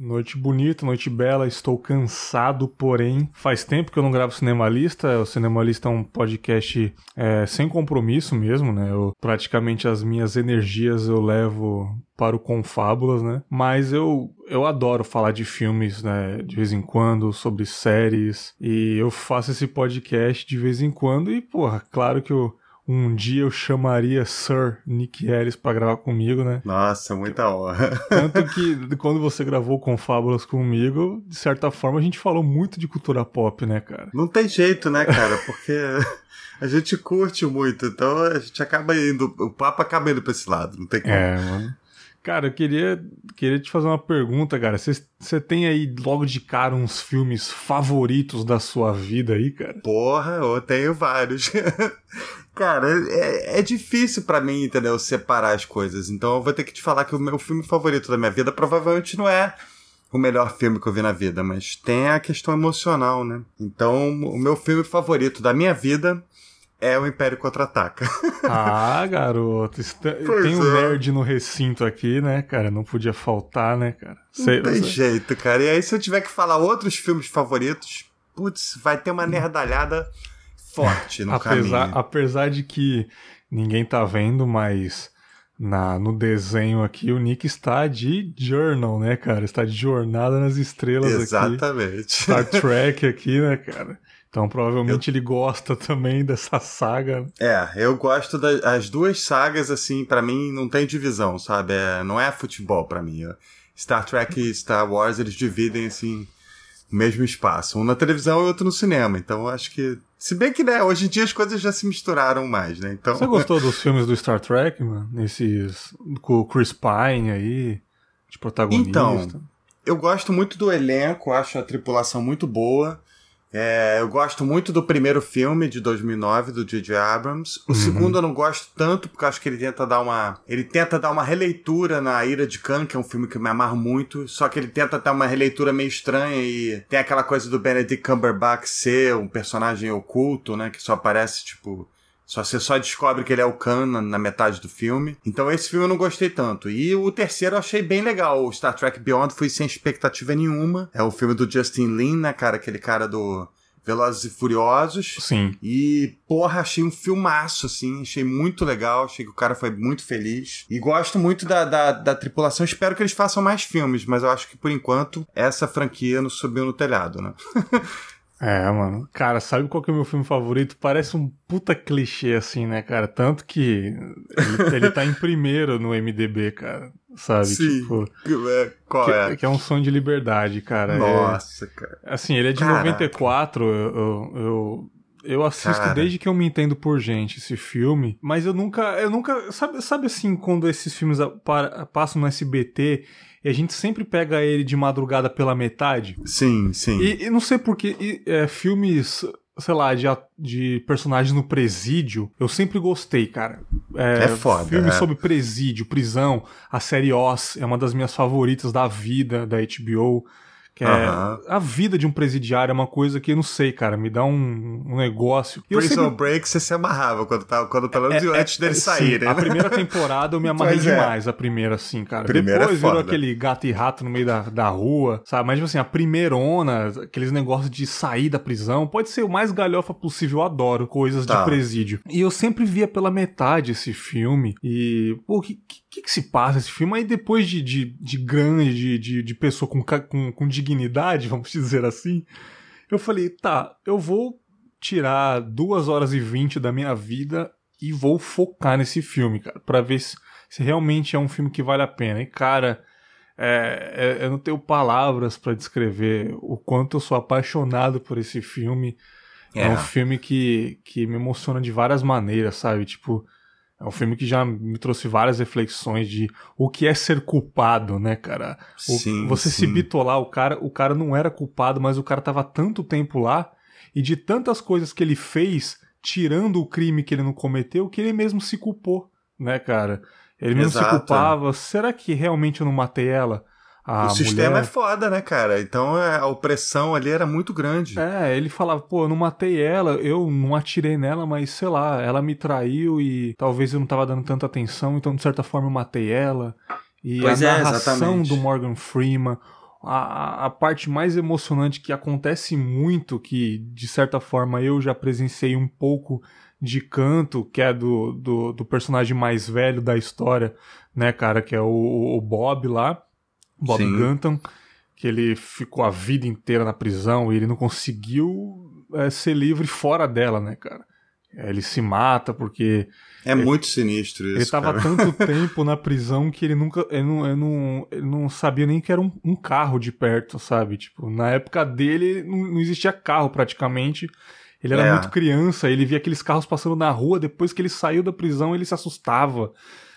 Noite bonita, noite bela, estou cansado, porém faz tempo que eu não gravo Cinemalista. O Cinemalista é um podcast é, sem compromisso mesmo, né? Eu, praticamente as minhas energias eu levo para o Confábulas, né? Mas eu, eu adoro falar de filmes, né? De vez em quando, sobre séries. E eu faço esse podcast de vez em quando. E, porra, claro que eu um dia eu chamaria Sir Nick Ellis para gravar comigo, né? Nossa, muita honra. Tanto que quando você gravou com Fábulas comigo, de certa forma a gente falou muito de cultura pop, né, cara? Não tem jeito, né, cara? Porque a gente curte muito, então a gente acaba indo, o papo acaba indo pra esse lado, não tem como. É, mano. Cara, eu queria, queria te fazer uma pergunta, cara. Você tem aí logo de cara uns filmes favoritos da sua vida aí, cara? Porra, eu tenho vários. cara, é, é difícil para mim, entendeu? Separar as coisas. Então eu vou ter que te falar que o meu filme favorito da minha vida provavelmente não é o melhor filme que eu vi na vida, mas tem a questão emocional, né? Então, o meu filme favorito da minha vida é o Império Contra-Ataca. ah, garoto. Pois tem um é. nerd no recinto aqui, né, cara? Não podia faltar, né, cara? Sei, não tem jeito, cara. E aí, se eu tiver que falar outros filmes favoritos, putz, vai ter uma nerdalhada forte no apesar, caminho. Apesar de que ninguém tá vendo, mas na, no desenho aqui o Nick está de journal, né, cara? Está de jornada nas estrelas Exatamente. aqui. Exatamente. Star Trek aqui, né, cara? Então provavelmente eu... ele gosta também dessa saga. É, eu gosto das duas sagas, assim, para mim não tem divisão, sabe? É, não é futebol para mim. Star Trek e Star Wars, eles dividem, assim, o mesmo espaço. Um na televisão e outro no cinema. Então eu acho que. Se bem que, né, hoje em dia as coisas já se misturaram mais, né? Então... Você gostou dos filmes do Star Trek, mano? Esses. Com o Chris Pine aí, de protagonista? Então, eu gosto muito do elenco, acho a tripulação muito boa. É, eu gosto muito do primeiro filme de 2009 do J.J. Abrams. O uhum. segundo eu não gosto tanto porque acho que ele tenta dar uma ele tenta dar uma releitura na Ira de Khan, que é um filme que eu me amarro muito, só que ele tenta dar uma releitura meio estranha e tem aquela coisa do Benedict Cumberbatch ser um personagem oculto, né, que só aparece tipo só você só descobre que ele é o Khan na, na, metade do filme. Então esse filme eu não gostei tanto. E o terceiro eu achei bem legal. O Star Trek Beyond fui sem expectativa nenhuma. É o filme do Justin Lin, né, cara? Aquele cara do Velozes e Furiosos. Sim. E, porra, achei um filmaço, assim. Achei muito legal. Achei que o cara foi muito feliz. E gosto muito da, da, da tripulação. Espero que eles façam mais filmes, mas eu acho que, por enquanto, essa franquia não subiu no telhado, né? É, mano. Cara, sabe qual que é o meu filme favorito? Parece um puta clichê, assim, né, cara? Tanto que ele, ele tá em primeiro no MDB, cara. Sabe? Sim. Tipo, é, qual que, é? Que é um sonho de liberdade, cara. É Nossa, é, cara. Assim, ele é de Caraca. 94. Eu, eu, eu, eu assisto cara. desde que eu me entendo por gente esse filme, mas eu nunca. Eu nunca. Sabe, sabe assim, quando esses filmes passam no SBT e a gente sempre pega ele de madrugada pela metade. Sim, sim. E, e não sei porquê, é, filmes, sei lá, de, de personagens no presídio, eu sempre gostei, cara. É, é foda. Filmes é. sobre presídio, prisão, a série Oz é uma das minhas favoritas da vida da HBO. Que é a vida de um presidiário é uma coisa que eu não sei, cara, me dá um, um negócio. E Prison sempre... Break você se amarrava quando tava, quando pelo é, menos é, antes dele é, sair, né? A primeira temporada eu me amarrei é. demais, a primeira, assim, cara. Primeira Depois virou aquele gato e rato no meio da, da rua, sabe? Mas, tipo assim, a primeirona, aqueles negócios de sair da prisão, pode ser o mais galhofa possível, eu adoro coisas tá. de presídio. E eu sempre via pela metade esse filme, e, pô, o que, que, que, se passa esse filme? Aí depois de, de, de grande, de, de, de pessoa com, com, com dignidade, vamos dizer assim, eu falei, tá, eu vou tirar duas horas e vinte da minha vida e vou focar nesse filme, cara, pra ver se, se realmente é um filme que vale a pena. E, cara, é, é, eu não tenho palavras para descrever o quanto eu sou apaixonado por esse filme. É, é um filme que, que me emociona de várias maneiras, sabe? Tipo, é um filme que já me trouxe várias reflexões de o que é ser culpado, né, cara? O, sim, você sim. se bitolar, o cara, o cara não era culpado, mas o cara tava tanto tempo lá e de tantas coisas que ele fez, tirando o crime que ele não cometeu, que ele mesmo se culpou, né, cara? Ele mesmo Exato. se culpava. Será que realmente eu não matei ela? A o sistema mulher... é foda, né, cara? Então é, a opressão ali era muito grande. É, ele falava, pô, eu não matei ela, eu não atirei nela, mas sei lá, ela me traiu e talvez eu não tava dando tanta atenção, então de certa forma eu matei ela. E pois a é, narração exatamente. do Morgan Freeman, a, a parte mais emocionante que acontece muito, que de certa forma eu já presenciei um pouco de canto, que é do, do, do personagem mais velho da história, né, cara, que é o, o Bob lá, Bob Sim. Gunton, que ele ficou a vida inteira na prisão e ele não conseguiu é, ser livre fora dela, né, cara. Ele se mata porque. É ele, muito sinistro isso. Ele estava tanto tempo na prisão que ele nunca. Ele não, ele não, ele não sabia nem que era um, um, carro de perto, sabe? Tipo, na época dele não, não existia carro praticamente. Ele era é. muito criança, ele via aqueles carros passando na rua, depois que ele saiu da prisão, ele se assustava.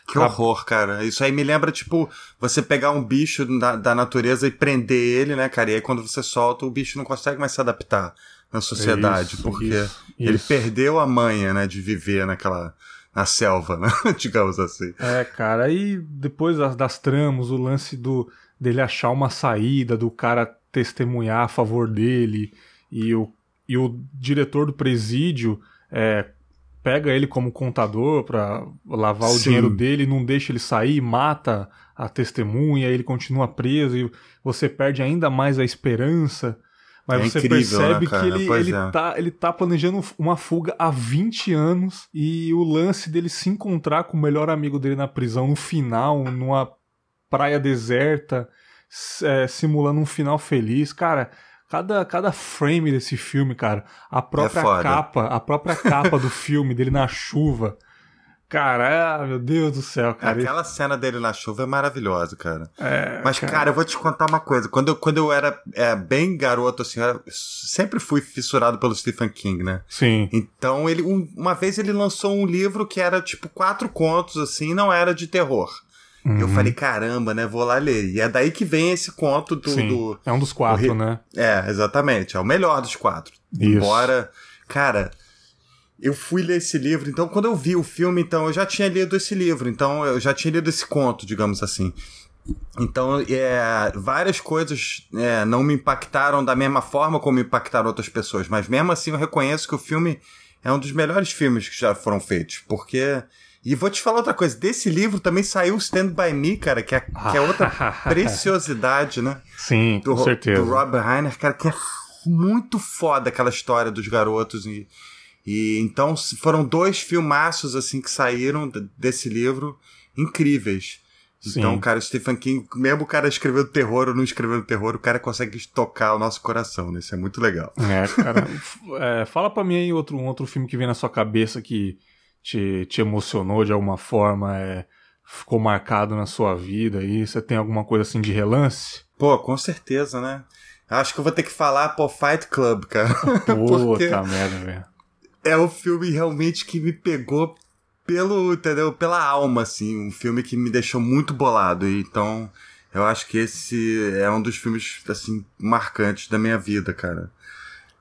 Que horror, cara. Isso aí me lembra, tipo, você pegar um bicho da, da natureza e prender ele, né, cara? E aí quando você solta, o bicho não consegue mais se adaptar na sociedade, isso, porque isso, ele isso. perdeu a manha, né, de viver naquela na selva, né? digamos assim. É, cara, aí depois das, das tramas, o lance do dele achar uma saída, do cara testemunhar a favor dele e o, e o diretor do presídio é, pega ele como contador para lavar Sim. o dinheiro dele, não deixa ele sair, mata a testemunha, ele continua preso e você perde ainda mais a esperança. Mas é você incrível, né, percebe né, que ele, ele, é. tá, ele tá planejando uma fuga há 20 anos e o lance dele se encontrar com o melhor amigo dele na prisão no final, numa praia deserta, é, simulando um final feliz. Cara, cada, cada frame desse filme, cara, a própria é capa, a própria capa do filme dele na chuva Cara, ah, meu Deus do céu, cara. Aquela cena dele na chuva é maravilhosa, cara. É, Mas, cara... cara, eu vou te contar uma coisa. Quando eu, quando eu era é, bem garoto, assim, eu sempre fui fissurado pelo Stephen King, né? Sim. Então, ele, um, uma vez ele lançou um livro que era, tipo, quatro contos, assim, não era de terror. Uhum. Eu falei, caramba, né? Vou lá ler. E é daí que vem esse conto do. Sim, do é um dos quatro, do... né? É, exatamente. É o melhor dos quatro. Isso. Embora, cara eu fui ler esse livro, então quando eu vi o filme, então eu já tinha lido esse livro, então eu já tinha lido esse conto, digamos assim. Então, é, várias coisas é, não me impactaram da mesma forma como impactaram outras pessoas, mas mesmo assim eu reconheço que o filme é um dos melhores filmes que já foram feitos, porque. E vou te falar outra coisa, desse livro também saiu Stand By Me, cara, que é, que é outra preciosidade, né? Sim, do, com certeza. Do Rob Reiner, cara, que é muito foda aquela história dos garotos e e então foram dois filmaços assim que saíram desse livro incríveis. Sim. Então, cara, Stephen King, mesmo o cara escrevendo terror ou não escrevendo terror, o cara consegue tocar o nosso coração, né? Isso é muito legal. É, cara. é, fala pra mim aí outro, um outro filme que vem na sua cabeça que te, te emocionou de alguma forma, é, ficou marcado na sua vida aí. Você tem alguma coisa assim de relance? Pô, com certeza, né? Acho que eu vou ter que falar, pô, Fight Club, cara. Puta merda, velho é o filme realmente que me pegou pelo, entendeu? Pela alma, assim. Um filme que me deixou muito bolado. Então, eu acho que esse é um dos filmes, assim, marcantes da minha vida, cara.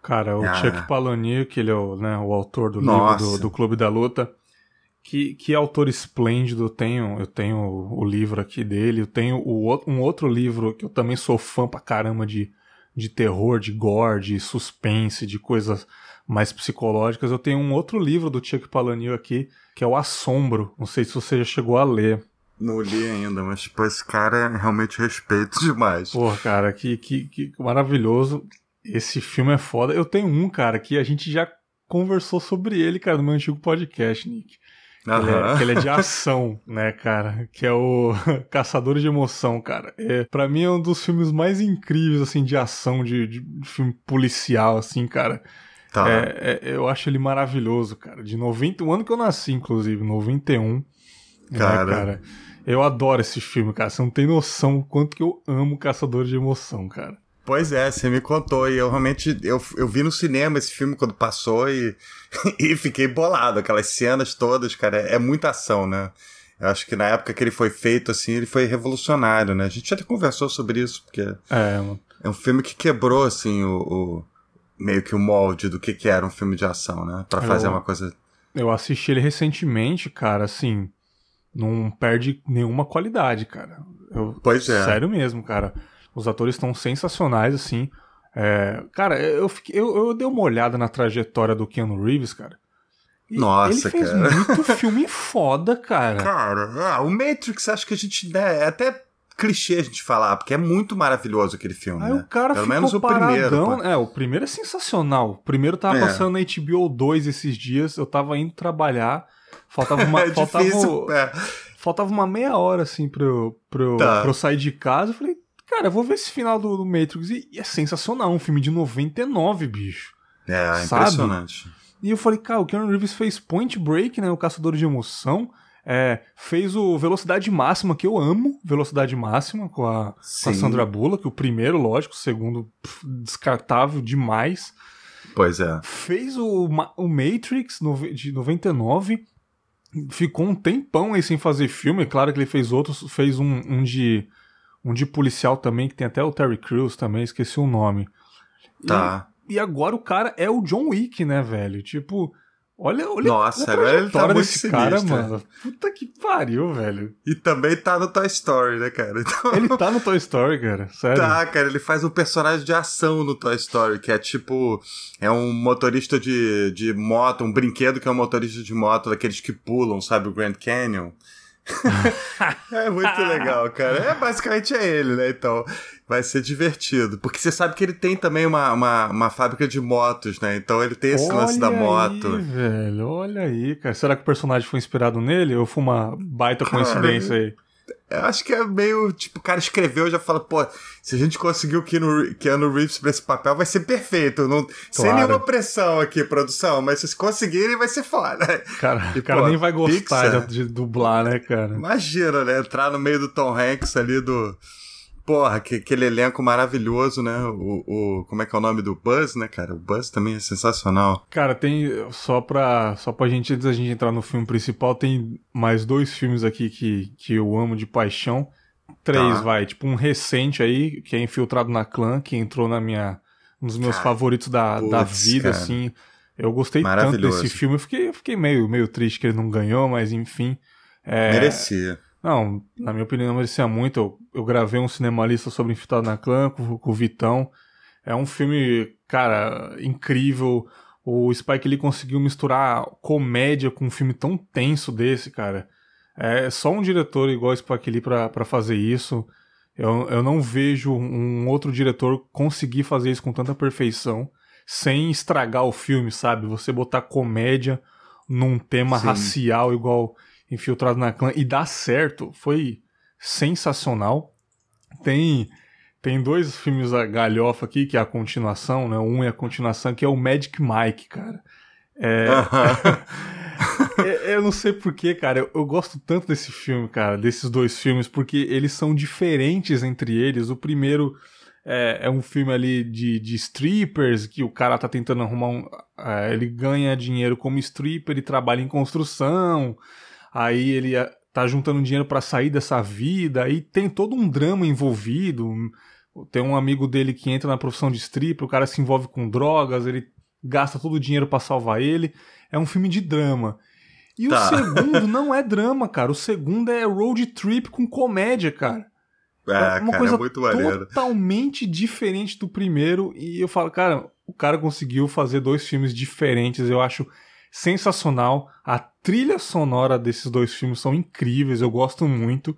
Cara, o ah. Chuck Palahniuk, ele é o, né, o autor do Nossa. livro do, do, Clube da Luta. Que, que autor esplêndido. Eu tenho, eu tenho o, livro aqui dele. Eu tenho o, um outro livro que eu também sou fã pra caramba de, de terror, de gore, de suspense, de coisas mais psicológicas. Eu tenho um outro livro do Chuck Palahniuk aqui, que é o Assombro. Não sei se você já chegou a ler. Não li ainda, mas tipo, esse cara é realmente respeito demais. Pô, cara, que, que, que maravilhoso. Esse filme é foda. Eu tenho um, cara, que a gente já conversou sobre ele, cara, no meu antigo podcast, Nick. Uhum. Ele, é, que ele é de ação, né, cara? Que é o Caçador de Emoção, cara. É, pra mim é um dos filmes mais incríveis, assim, de ação, de, de filme policial, assim, cara. Tá. É, é, eu acho ele maravilhoso, cara. De 90, o ano que eu nasci, inclusive, 91. Cara. Né, cara. Eu adoro esse filme, cara. Você não tem noção o quanto que eu amo Caçador de Emoção, cara. Pois é, você me contou e eu realmente eu, eu vi no cinema esse filme quando passou e, e fiquei bolado. Aquelas cenas todas, cara, é, é muita ação, né? Eu acho que na época que ele foi feito, assim, ele foi revolucionário, né? A gente até conversou sobre isso, porque é, é um filme que quebrou, assim, o, o meio que o molde do que, que era um filme de ação, né? Pra fazer uma coisa. Eu assisti ele recentemente, cara, assim. Não perde nenhuma qualidade, cara. Eu, pois é. Sério mesmo, cara. Os atores estão sensacionais, assim. É, cara, eu, fiquei, eu, eu dei uma olhada na trajetória do Keanu Reeves, cara. Nossa, ele fez cara. muito filme foda, cara. Cara, ah, o Matrix, acho que a gente. Né, é até clichê a gente falar, porque é muito maravilhoso aquele filme. Aí né? o cara Pelo menos o paradão. primeiro. É, o primeiro é sensacional. O primeiro tava é. passando na HBO 2 esses dias, eu tava indo trabalhar, faltava uma. é faltava, difícil, é. faltava uma meia hora, assim, pra eu, pra eu, tá. pra eu sair de casa. Eu falei, cara, eu vou ver esse final do, do Matrix. E, e, é sensacional, um filme de 99, bicho. É, sabe? impressionante. E eu falei, cara, o Keanu Reeves fez Point Break, né? O Caçador de Emoção. É, fez o Velocidade Máxima, que eu amo, Velocidade Máxima, com a, com a Sandra Bullock, o primeiro, lógico, o segundo, pff, descartável demais. Pois é. Fez o, o Matrix de 99, ficou um tempão aí sem fazer filme, claro que ele fez outros, fez um, um de um de policial também, que tem até o Terry Crews também, esqueci o nome. Tá. E, e agora o cara é o John Wick, né, velho? Tipo, Olha, olha Nossa, agora ele tá muito desse cara, mano. Puta que pariu, velho. E também tá no Toy Story, né, cara? Então... Ele tá no Toy Story, cara. Sério. Tá, cara, ele faz um personagem de ação no Toy Story, que é tipo. É um motorista de, de moto, um brinquedo que é um motorista de moto, daqueles que pulam, sabe, o Grand Canyon. é muito legal, cara. É, basicamente é ele, né? Então vai ser divertido. Porque você sabe que ele tem também uma, uma, uma fábrica de motos, né? Então ele tem esse olha lance da moto. Aí, velho, olha aí, cara. Será que o personagem foi inspirado nele ou foi uma baita coincidência aí? Eu acho que é meio, tipo, o cara escreveu e já fala, pô, se a gente conseguiu o Keanu, Keanu Reeves pra esse papel, vai ser perfeito. Não, claro. Sem nenhuma pressão aqui, produção, mas se conseguirem, vai ser foda. Cara, e, o cara pô, nem vai gostar Pixar, de dublar, né, cara? Imagina, né? Entrar no meio do Tom Hanks ali do Porra, que, aquele elenco maravilhoso, né? O, o, como é que é o nome do Buzz, né, cara? O Buzz também é sensacional. Cara, tem. Só pra, só pra gente, antes da gente entrar no filme principal, tem mais dois filmes aqui que, que eu amo de paixão. Três, tá. vai. Tipo, um recente aí, que é Infiltrado na Clã, que entrou na minha. Um dos meus cara, favoritos da, putz, da vida, cara. assim. Eu gostei tanto desse filme. Eu fiquei, eu fiquei meio, meio triste que ele não ganhou, mas enfim. É... Merecia. Não, na minha opinião, merecia muito. Eu, eu gravei um cinemalista sobre Infiltrado na Clã com, com o Vitão. É um filme, cara, incrível. O Spike Lee conseguiu misturar comédia com um filme tão tenso desse, cara. É só um diretor igual o Spike Lee pra, pra fazer isso. Eu, eu não vejo um outro diretor conseguir fazer isso com tanta perfeição sem estragar o filme, sabe? Você botar comédia num tema Sim. racial igual infiltrado na clã e dá certo. Foi sensacional. Tem tem dois filmes da galhofa aqui, que é a continuação, né? Um é a continuação, que é o Magic Mike, cara. É... é eu não sei porquê, cara. Eu, eu, gosto tanto desse filme, cara, desses dois filmes, porque eles são diferentes entre eles. O primeiro é, é um filme ali de, de strippers, que o cara tá tentando arrumar um. É, ele ganha dinheiro como stripper e trabalha em construção aí ele tá juntando dinheiro para sair dessa vida, aí tem todo um drama envolvido. Tem um amigo dele que entra na profissão de stripper, o cara se envolve com drogas, ele gasta todo o dinheiro para salvar ele. É um filme de drama. E tá. o segundo não é drama, cara. O segundo é road trip com comédia, cara. É, é uma cara, coisa é muito totalmente diferente do primeiro. E eu falo, cara, o cara conseguiu fazer dois filmes diferentes. Eu acho sensacional. A trilha sonora desses dois filmes são incríveis, eu gosto muito.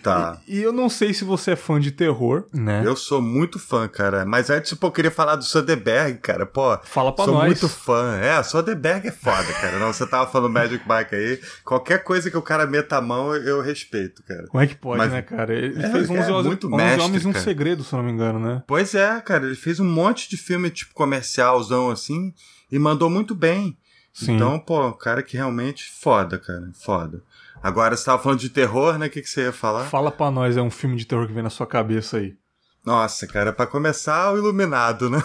Tá. E, e, eu não sei se você é fã de terror, né? Eu sou muito fã, cara. Mas antes, pô, eu queria falar do Soderbergh, cara. Pô, Fala pra sou nós. muito fã. É, Soderbergh é foda, cara. Não, você tava falando Magic Mike aí. Qualquer coisa que o cara meta a mão, eu respeito, cara. Como é que pode, mas, né, cara? Ele é, fez 11, é, muito 11 mestre, Homens e um Segredo, se eu não me engano, né? Pois é, cara. Ele fez um monte de filme, tipo, comercialzão, assim, e mandou muito bem. Sim. Então, pô, cara que realmente foda, cara. Foda. Agora, você tava falando de terror, né? O que, que você ia falar? Fala pra nós, é um filme de terror que vem na sua cabeça aí. Nossa, cara, para começar, o Iluminado, né?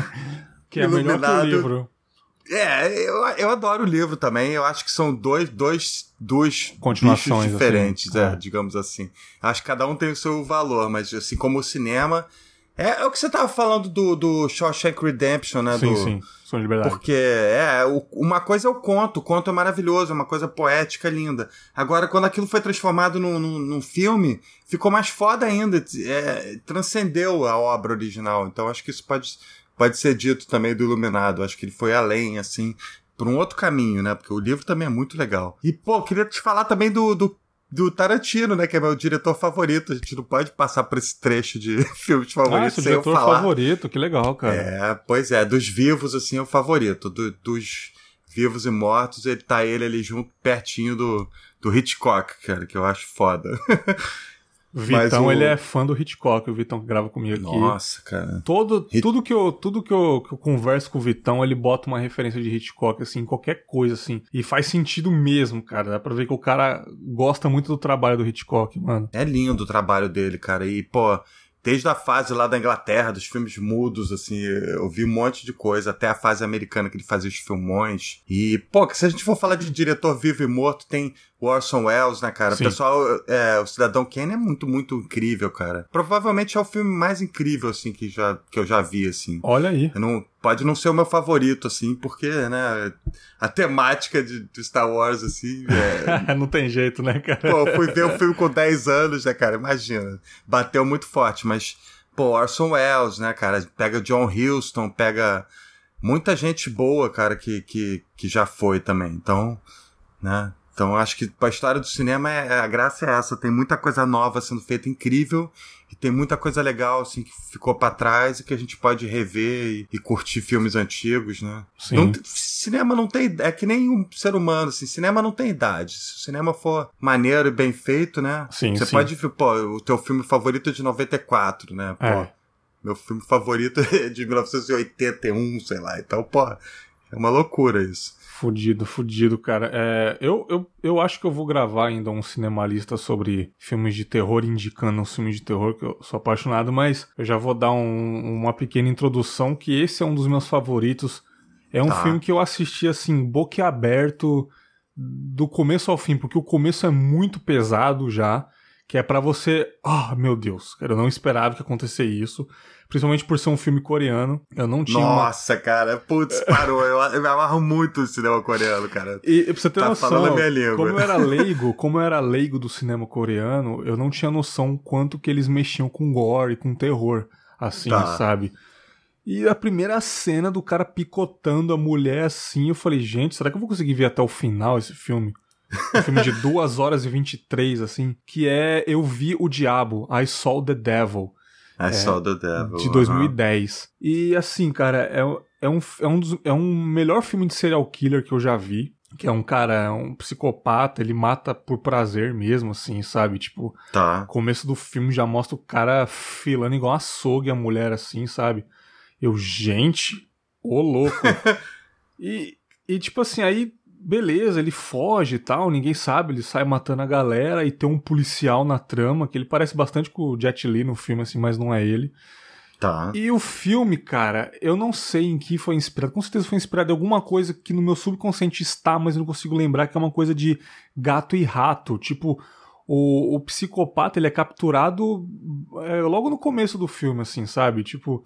que é Iluminado... melhor que o livro. É, eu, eu adoro o livro também. Eu acho que são dois, dois, dois Continuações assim. diferentes, assim. É, digamos assim. Acho que cada um tem o seu valor, mas assim como o cinema, é, é o que você tava falando do, do Shawshank Redemption, né? Sim, do, sim. Som de Liberdade. Porque, é, o, uma coisa é o conto. O conto é maravilhoso, é uma coisa poética, linda. Agora, quando aquilo foi transformado num, num, num filme, ficou mais foda ainda. É, transcendeu a obra original. Então, acho que isso pode, pode ser dito também do Iluminado. Acho que ele foi além, assim, por um outro caminho, né? Porque o livro também é muito legal. E, pô, queria te falar também do, do do Tarantino, né? Que é meu diretor favorito. A gente não pode passar por esse trecho de filmes favoritos ah, sem diretor eu falar. favorito, que legal, cara. É, pois é, dos vivos, assim, é o favorito. Do, dos vivos e mortos, ele tá ele ali junto, pertinho do, do Hitchcock, cara, que eu acho foda. Vitão, o... ele é fã do Hitchcock, o Vitão que grava comigo aqui. Nossa, cara. Todo, Hit... Tudo, que eu, tudo que eu, que eu converso com o Vitão, ele bota uma referência de Hitchcock, assim, qualquer coisa, assim. E faz sentido mesmo, cara. Dá pra ver que o cara gosta muito do trabalho do Hitchcock, mano. É lindo o trabalho dele, cara. E, pô, desde a fase lá da Inglaterra, dos filmes mudos, assim, eu vi um monte de coisa, até a fase americana que ele fazia os filmões. E, pô, se a gente for falar de diretor vivo e morto, tem o Orson Welles, né, cara? Sim. O pessoal, é, o Cidadão Kane é muito, muito incrível, cara. Provavelmente é o filme mais incrível, assim, que, já, que eu já vi, assim. Olha aí. Eu não, pode não ser o meu favorito, assim, porque, né, a temática de, de Star Wars, assim. É... não tem jeito, né, cara? Pô, fui ver o filme com 10 anos, né, cara? Imagina. Bateu muito forte, mas, pô, Orson Welles, né, cara? Pega John Huston, pega muita gente boa, cara, que, que, que já foi também. Então, né? Então acho que a história do cinema é, é, a graça é essa, tem muita coisa nova sendo feita incrível e tem muita coisa legal assim que ficou para trás e que a gente pode rever e, e curtir filmes antigos, né? Sim. Não, cinema não tem é que nem um ser humano, assim, cinema não tem idade. Se o cinema for maneiro e bem feito, né? Sim, Você sim. pode ver, pô, o teu filme favorito é de 94, né? Pô, é. meu filme favorito é de 1981, sei lá. Então, pô, é uma loucura isso. Fudido, fudido, cara. É, eu, eu, eu acho que eu vou gravar ainda um cinemalista sobre filmes de terror, indicando um filme de terror, que eu sou apaixonado, mas eu já vou dar um, uma pequena introdução, que esse é um dos meus favoritos. É um tá. filme que eu assisti, assim, boquiaberto, do começo ao fim, porque o começo é muito pesado já, que é para você... Ah, oh, meu Deus, cara, eu não esperava que acontecesse isso principalmente por ser um filme coreano. Eu não tinha. Nossa, uma... cara, putz, parou. eu, eu, me amarro muito no cinema coreano, cara. E pra você ter tá noção, falando minha língua. como eu era leigo, como eu era leigo do cinema coreano, eu não tinha noção quanto que eles mexiam com gore, com terror, assim, tá. sabe? E a primeira cena do cara picotando a mulher assim, eu falei, gente, será que eu vou conseguir ver até o final esse filme? Um filme de 2 horas e 23, assim, que é Eu Vi o Diabo, I Saw the Devil. I é, Saw the Devil. De 2010. E assim, cara, é, é, um, é, um dos, é um melhor filme de serial killer que eu já vi. Que é um cara, é um psicopata, ele mata por prazer mesmo, assim, sabe? Tipo, tá. começo do filme já mostra o cara filando igual açougue a mulher, assim, sabe? Eu, gente, ô louco. e, e, tipo assim, aí beleza, ele foge e tal, ninguém sabe, ele sai matando a galera e tem um policial na trama, que ele parece bastante com o Jet Li no filme, assim, mas não é ele. Tá. E o filme, cara, eu não sei em que foi inspirado. Com certeza foi inspirado em alguma coisa que no meu subconsciente está, mas eu não consigo lembrar, que é uma coisa de gato e rato. Tipo, o, o psicopata, ele é capturado é, logo no começo do filme, assim, sabe? Tipo,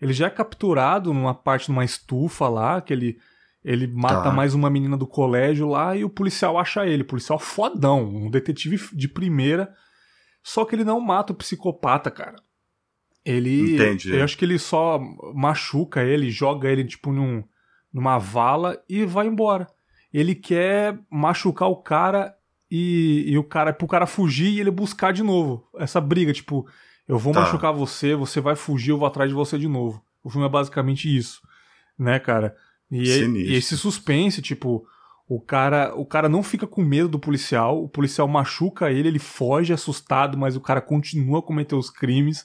ele já é capturado numa parte, numa estufa lá, que ele ele mata tá. mais uma menina do colégio lá e o policial acha ele. Policial fodão, um detetive de primeira. Só que ele não mata o psicopata, cara. Ele. Entendi. Eu acho que ele só machuca ele, joga ele, tipo, num, numa vala e vai embora. Ele quer machucar o cara e, e o cara. pro cara fugir e ele buscar de novo. Essa briga, tipo, eu vou tá. machucar você, você vai fugir, eu vou atrás de você de novo. O filme é basicamente isso, né, cara? E, e, esse suspense, tipo, o cara, o cara não fica com medo do policial, o policial machuca ele, ele foge assustado, mas o cara continua a cometer os crimes.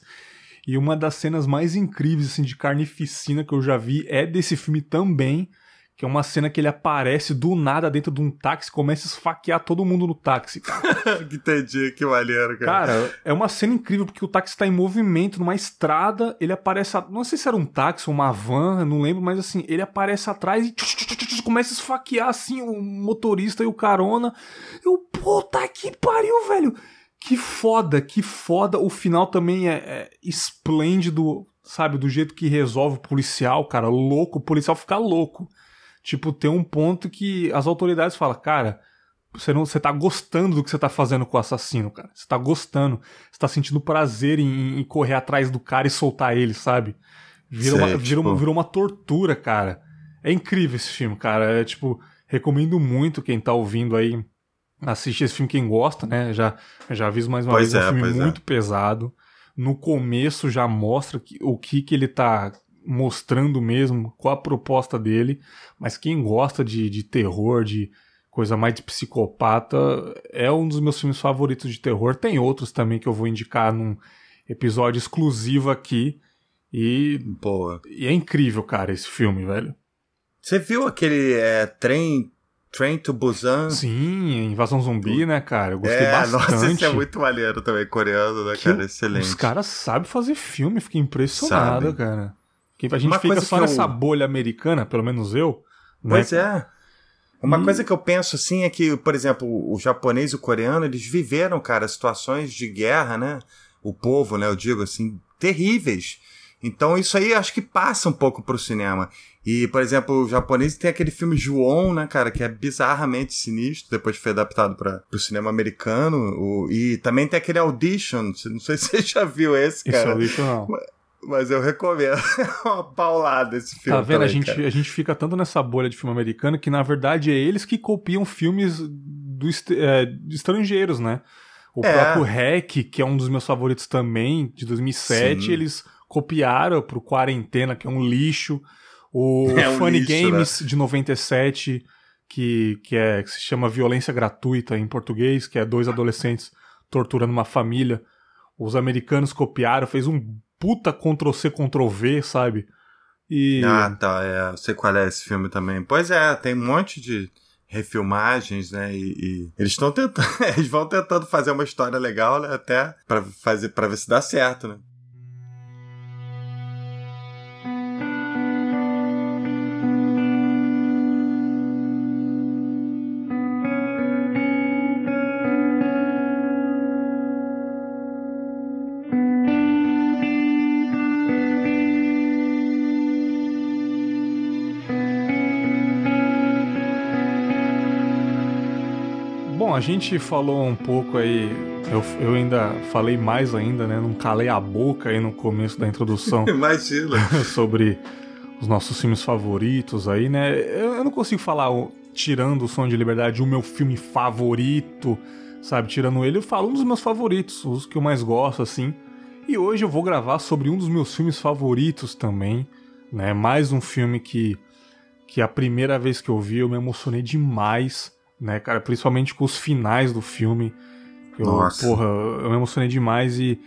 E uma das cenas mais incríveis assim de carnificina que eu já vi é desse filme também, que é uma cena que ele aparece do nada dentro de um táxi, começa a esfaquear todo mundo no táxi. Entendi, que maneiro, cara. Cara, é uma cena incrível porque o táxi está em movimento numa estrada, ele aparece, não sei se era um táxi ou uma van, não lembro, mas assim, ele aparece atrás e começa a esfaquear assim o motorista e o carona. Eu, puta que pariu, velho. Que foda, que foda. O final também é, é esplêndido, sabe? Do jeito que resolve o policial, cara. Louco, o policial fica louco. Tipo, tem um ponto que as autoridades falam, cara, você não, você tá gostando do que você tá fazendo com o assassino, cara. Você tá gostando, você tá sentindo prazer em, em correr atrás do cara e soltar ele, sabe? Sei, uma, virou, tipo... virou uma tortura, cara. É incrível esse filme, cara. É tipo, recomendo muito quem tá ouvindo aí assiste esse filme quem gosta, né? Já, já aviso mais uma pois vez, é, um filme é. muito é. pesado. No começo já mostra que, o que, que ele tá mostrando mesmo, qual a proposta dele. Mas quem gosta de, de terror, de coisa mais de psicopata, é um dos meus filmes favoritos de terror. Tem outros também que eu vou indicar num episódio exclusivo aqui. E, Boa. e é incrível, cara, esse filme, velho. Você viu aquele é, trem Train to Busan. Sim, Invasão Zumbi, né, cara? Eu gostei é, bastante. Nossa, esse é muito maneiro também, coreano, né, que cara? Excelente. Os caras sabem fazer filme, fiquei impressionado, Sabe. cara. A gente Uma fica só nessa eu... bolha americana, pelo menos eu. Né? Pois é. Uma hum. coisa que eu penso assim é que, por exemplo, o japonês e o coreano, eles viveram, cara, situações de guerra, né? O povo, né, eu digo assim, terríveis. Então isso aí acho que passa um pouco pro cinema. E, por exemplo, o japonês tem aquele filme Juon, né, cara, que é bizarramente sinistro, depois foi adaptado para o cinema americano. O, e também tem aquele Audition, não sei se você já viu esse, cara. Esse Audition não. Mas eu recomendo. É uma paulada esse filme. Tá vendo? Também, a, gente, a gente fica tanto nessa bolha de filme americano que, na verdade, é eles que copiam filmes do, é, estrangeiros, né? O é. próprio Hack, que é um dos meus favoritos também, de 2007, Sim. eles copiaram pro Quarentena, que é um lixo. O é um Funny lixo, Games, né? de 97, que, que, é, que se chama Violência Gratuita em português, que é dois adolescentes torturando uma família. Os americanos copiaram, fez um puta Ctrl-C, Ctrl-V, sabe? E... Ah, tá, é, eu sei qual é esse filme também. Pois é, tem um monte de refilmagens, né? E, e eles estão tentando, eles vão tentando fazer uma história legal, né? Até para fazer para ver se dá certo, né? A gente falou um pouco aí, eu, eu ainda falei mais ainda, né? Não calei a boca aí no começo da introdução. Imagina. sobre os nossos filmes favoritos aí, né? Eu, eu não consigo falar, tirando o Som de Liberdade, o meu filme favorito, sabe? Tirando ele, eu falo um dos meus favoritos, os que eu mais gosto, assim. E hoje eu vou gravar sobre um dos meus filmes favoritos também, né? Mais um filme que, que a primeira vez que eu vi eu me emocionei demais né, cara? Principalmente com os finais do filme. Eu, Nossa. Porra, eu me emocionei demais e,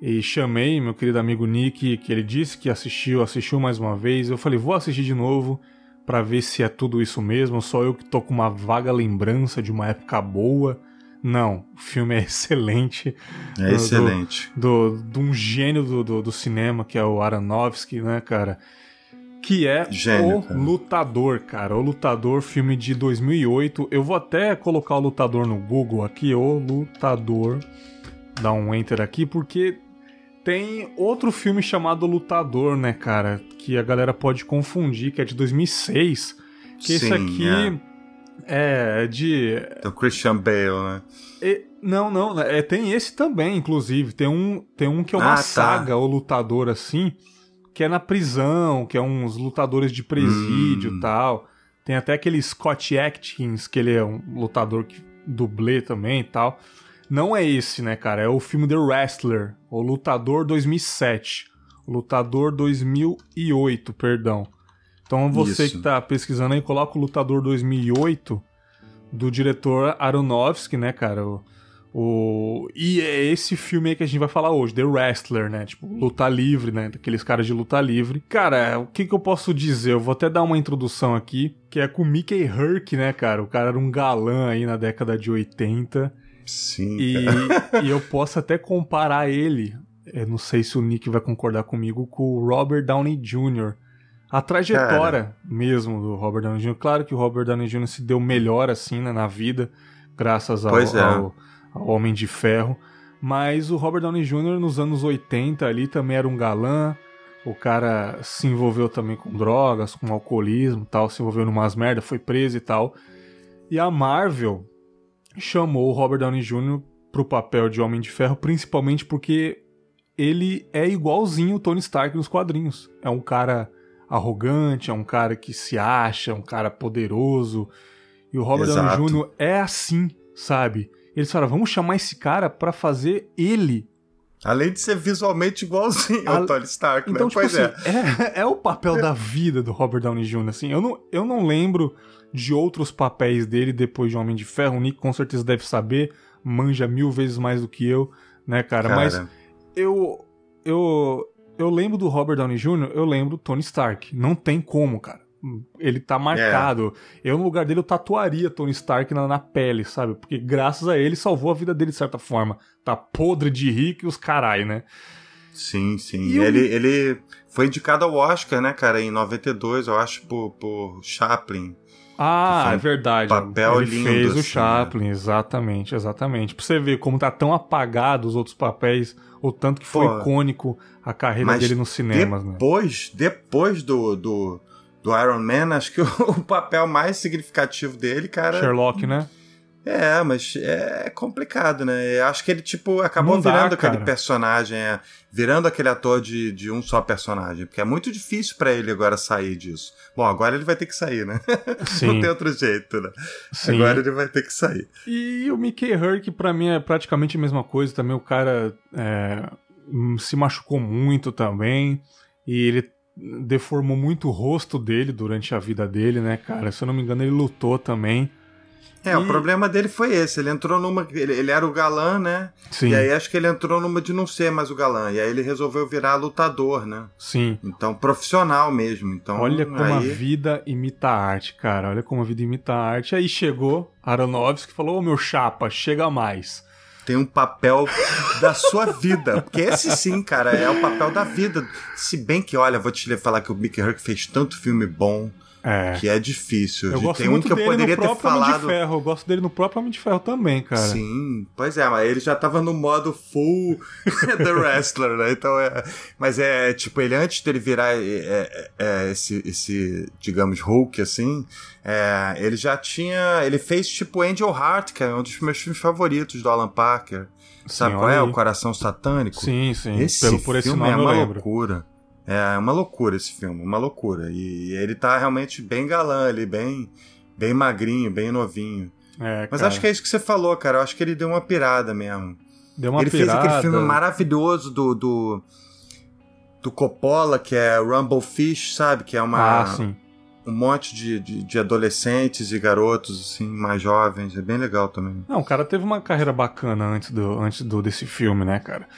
e chamei meu querido amigo Nick, que ele disse que assistiu, assistiu mais uma vez. Eu falei, vou assistir de novo para ver se é tudo isso mesmo. Só eu que tô com uma vaga lembrança de uma época boa. Não, o filme é excelente. É do, excelente. Do, do, de um gênio do, do, do, cinema, que é o Aronofsky, né, cara? Que é Gênio, O cara. Lutador, cara. O Lutador, filme de 2008. Eu vou até colocar o Lutador no Google aqui, O Lutador. Dá um enter aqui, porque tem outro filme chamado Lutador, né, cara? Que a galera pode confundir, que é de 2006. Que Sim, esse aqui é, é de. Do Christian Bale, né? E, não, não, é, tem esse também, inclusive. Tem um, tem um que é uma ah, tá. saga, O Lutador, assim que é na prisão, que é uns lutadores de presídio e hum. tal. Tem até aquele Scott Atkins, que ele é um lutador que dublê também e tal. Não é esse, né, cara? É o filme The Wrestler, o Lutador 2007. O Lutador 2008, perdão. Então você Isso. que tá pesquisando aí, coloca o Lutador 2008 do diretor Aronofsky, né, cara? O, o... E é esse filme aí que a gente vai falar hoje, The Wrestler, né? Tipo, luta livre, né? Daqueles caras de luta livre. Cara, o que, que eu posso dizer? Eu vou até dar uma introdução aqui, que é com Mickey Herc, né, cara? O cara era um galã aí na década de 80. Sim. E, e eu posso até comparar ele, eu não sei se o Nick vai concordar comigo, com o Robert Downey Jr. A trajetória cara. mesmo do Robert Downey Jr. Claro que o Robert Downey Jr. se deu melhor assim né, na vida, graças ao, é. ao ao Homem de Ferro. Mas o Robert Downey Jr. nos anos 80 ali também era um galã. O cara se envolveu também com drogas, com alcoolismo tal, se envolveu numas merda, foi preso e tal. E a Marvel chamou o Robert Downey Jr. pro papel de Homem de Ferro, principalmente porque ele é igualzinho o Tony Stark nos quadrinhos. É um cara arrogante, é um cara que se acha, um cara poderoso. E o Robert Exato. Downey Jr. é assim sabe? Eles falaram, vamos chamar esse cara para fazer ele. Além de ser visualmente igualzinho ao Tony Stark, então, né? Tipo pois assim, é. é. é. o papel da vida do Robert Downey Jr., assim. Eu não, eu não lembro de outros papéis dele depois de Homem de Ferro. O Nick com certeza deve saber, manja mil vezes mais do que eu, né, cara? cara. Mas eu, eu, eu lembro do Robert Downey Jr., eu lembro do Tony Stark. Não tem como, cara. Ele tá marcado. É. Eu, no lugar dele, eu tatuaria Tony Stark na, na, pele, sabe? Porque graças a ele salvou a vida dele de certa forma. Tá podre de rico e os carai, né? Sim, sim. E ele, eu... ele foi indicado ao Oscar, né, cara, em 92, eu acho, por, por Chaplin. Ah, é verdade. Papel ele lindo. fez assim, o Chaplin, né? exatamente, exatamente. Pra você ver como tá tão apagado os outros papéis, o tanto que foi Pô, icônico a carreira dele nos cinemas, né? depois, né? Depois do, do, do Iron Man, acho que o papel mais significativo dele, cara. Sherlock, né? É, mas é complicado, né? Eu acho que ele, tipo, acabou dá, virando aquele personagem, é, virando aquele ator de, de um só personagem. Porque é muito difícil para ele agora sair disso. Bom, agora ele vai ter que sair, né? Sim. Não tem outro jeito, né? Sim. Agora ele vai ter que sair. E o Mickey Herc, para mim, é praticamente a mesma coisa. Também o cara é, se machucou muito também. E ele deformou muito o rosto dele durante a vida dele, né, cara? Se eu não me engano, ele lutou também. É, e... o problema dele foi esse. Ele entrou numa. Ele, ele, era o galã, né? Sim. E aí acho que ele entrou numa de não ser mais o galã. E aí ele resolveu virar lutador, né? Sim. Então, profissional mesmo. Então, Olha como aí... a vida imita a arte, cara. Olha como a vida imita a arte. Aí chegou Aronofsky e falou: Ô meu chapa, chega mais. Tem um papel da sua vida. Porque esse sim, cara, é o papel da vida. Se bem que, olha, vou te falar que o Mickey Herc fez tanto filme bom é. Que é difícil. Eu gosto tem muito um que eu poderia ter falado. Homem de Ferro. Eu gosto dele no próprio Homem de Ferro também, cara. Sim, pois é, mas ele já tava no modo full The Wrestler, né? Então é. Mas é tipo, ele antes dele virar é, é, é, esse, esse, digamos, Hulk, assim, é, ele já tinha. Ele fez tipo Angel Heart, que é um dos meus filmes favoritos do Alan Parker. Sabe sim, qual é? O Coração Satânico? Sim, sim. Esse Pelo, por esse filme é uma loucura. É uma loucura esse filme, uma loucura. E ele tá realmente bem galã ali, bem, bem magrinho, bem novinho. É, Mas acho que é isso que você falou, cara. Eu acho que ele deu uma pirada mesmo. Deu uma ele pirada. fez aquele filme maravilhoso do, do, do Coppola, que é Rumble Fish, sabe? Que é uma. Ah. Um monte de, de, de, adolescentes e garotos, assim, mais jovens. É bem legal também. Não, o cara teve uma carreira bacana antes, do, antes do, desse filme, né, cara?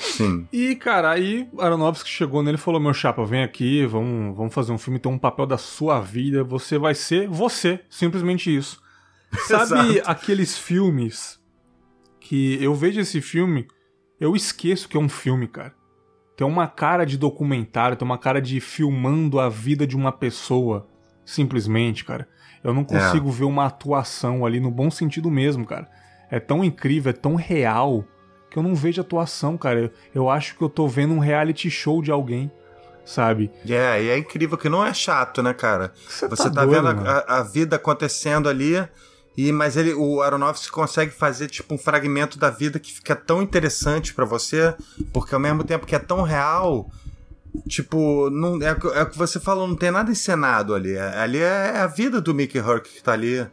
Sim. E, cara, aí Aronofsky chegou nele e falou: Meu chapa, vem aqui, vamos, vamos fazer um filme, tem um papel da sua vida, você vai ser você, simplesmente isso. Sabe aqueles filmes que eu vejo esse filme, eu esqueço que é um filme, cara. Tem uma cara de documentário, tem uma cara de filmando a vida de uma pessoa, simplesmente, cara. Eu não consigo é. ver uma atuação ali no bom sentido mesmo, cara. É tão incrível, é tão real que eu não vejo atuação, cara. Eu, eu acho que eu tô vendo um reality show de alguém, sabe? É, e é incrível que não é chato, né, cara? Você, Você tá, tá doido, vendo a, a, vida acontecendo ali, e mas ele, o Aronofsky consegue fazer tipo um fragmento da vida que fica tão interessante para você, porque ao mesmo tempo que é tão real, tipo, não, é, é o que você falou, não tem nada encenado ali. É, ali é, é a vida do Mickey Rourke que tá ali.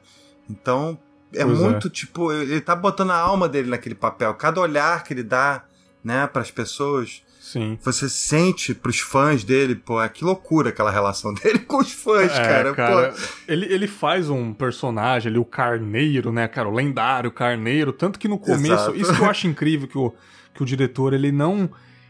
Então, é pois muito, é. tipo, ele tá botando a alma dele naquele papel. Cada olhar que ele dá, né, para as pessoas. Sim. Você sente pros fãs dele, pô, é que loucura aquela relação dele com os fãs, é, cara. cara ele, ele faz um personagem ali, o Carneiro, né, cara, o lendário Carneiro. Tanto que no começo, Exato. isso que eu acho incrível que o, que o diretor, ele não.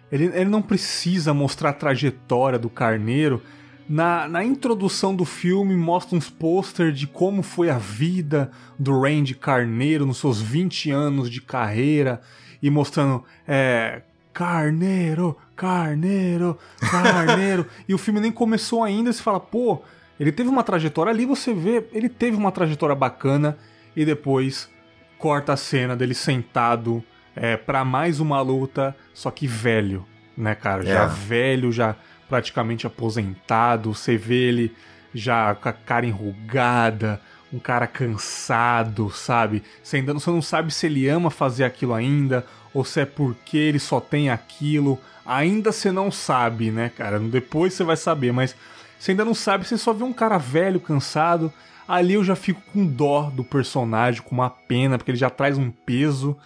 Ele, ele não precisa mostrar a trajetória do Carneiro na, na introdução do filme, mostra uns posters de como foi a vida do Randy Carneiro nos seus 20 anos de carreira e mostrando é, Carneiro, Carneiro, Carneiro. e o filme nem começou ainda, você fala, pô, ele teve uma trajetória ali, você vê, ele teve uma trajetória bacana e depois corta a cena dele sentado é, para mais uma luta, só que velho, né, cara? Já é. velho, já praticamente aposentado, você vê ele já com a cara enrugada, um cara cansado, sabe? Você ainda você não sabe se ele ama fazer aquilo ainda ou se é porque ele só tem aquilo. Ainda você não sabe, né, cara? Depois você vai saber, mas você ainda não sabe, você só vê um cara velho, cansado. Ali eu já fico com dó do personagem, com uma pena, porque ele já traz um peso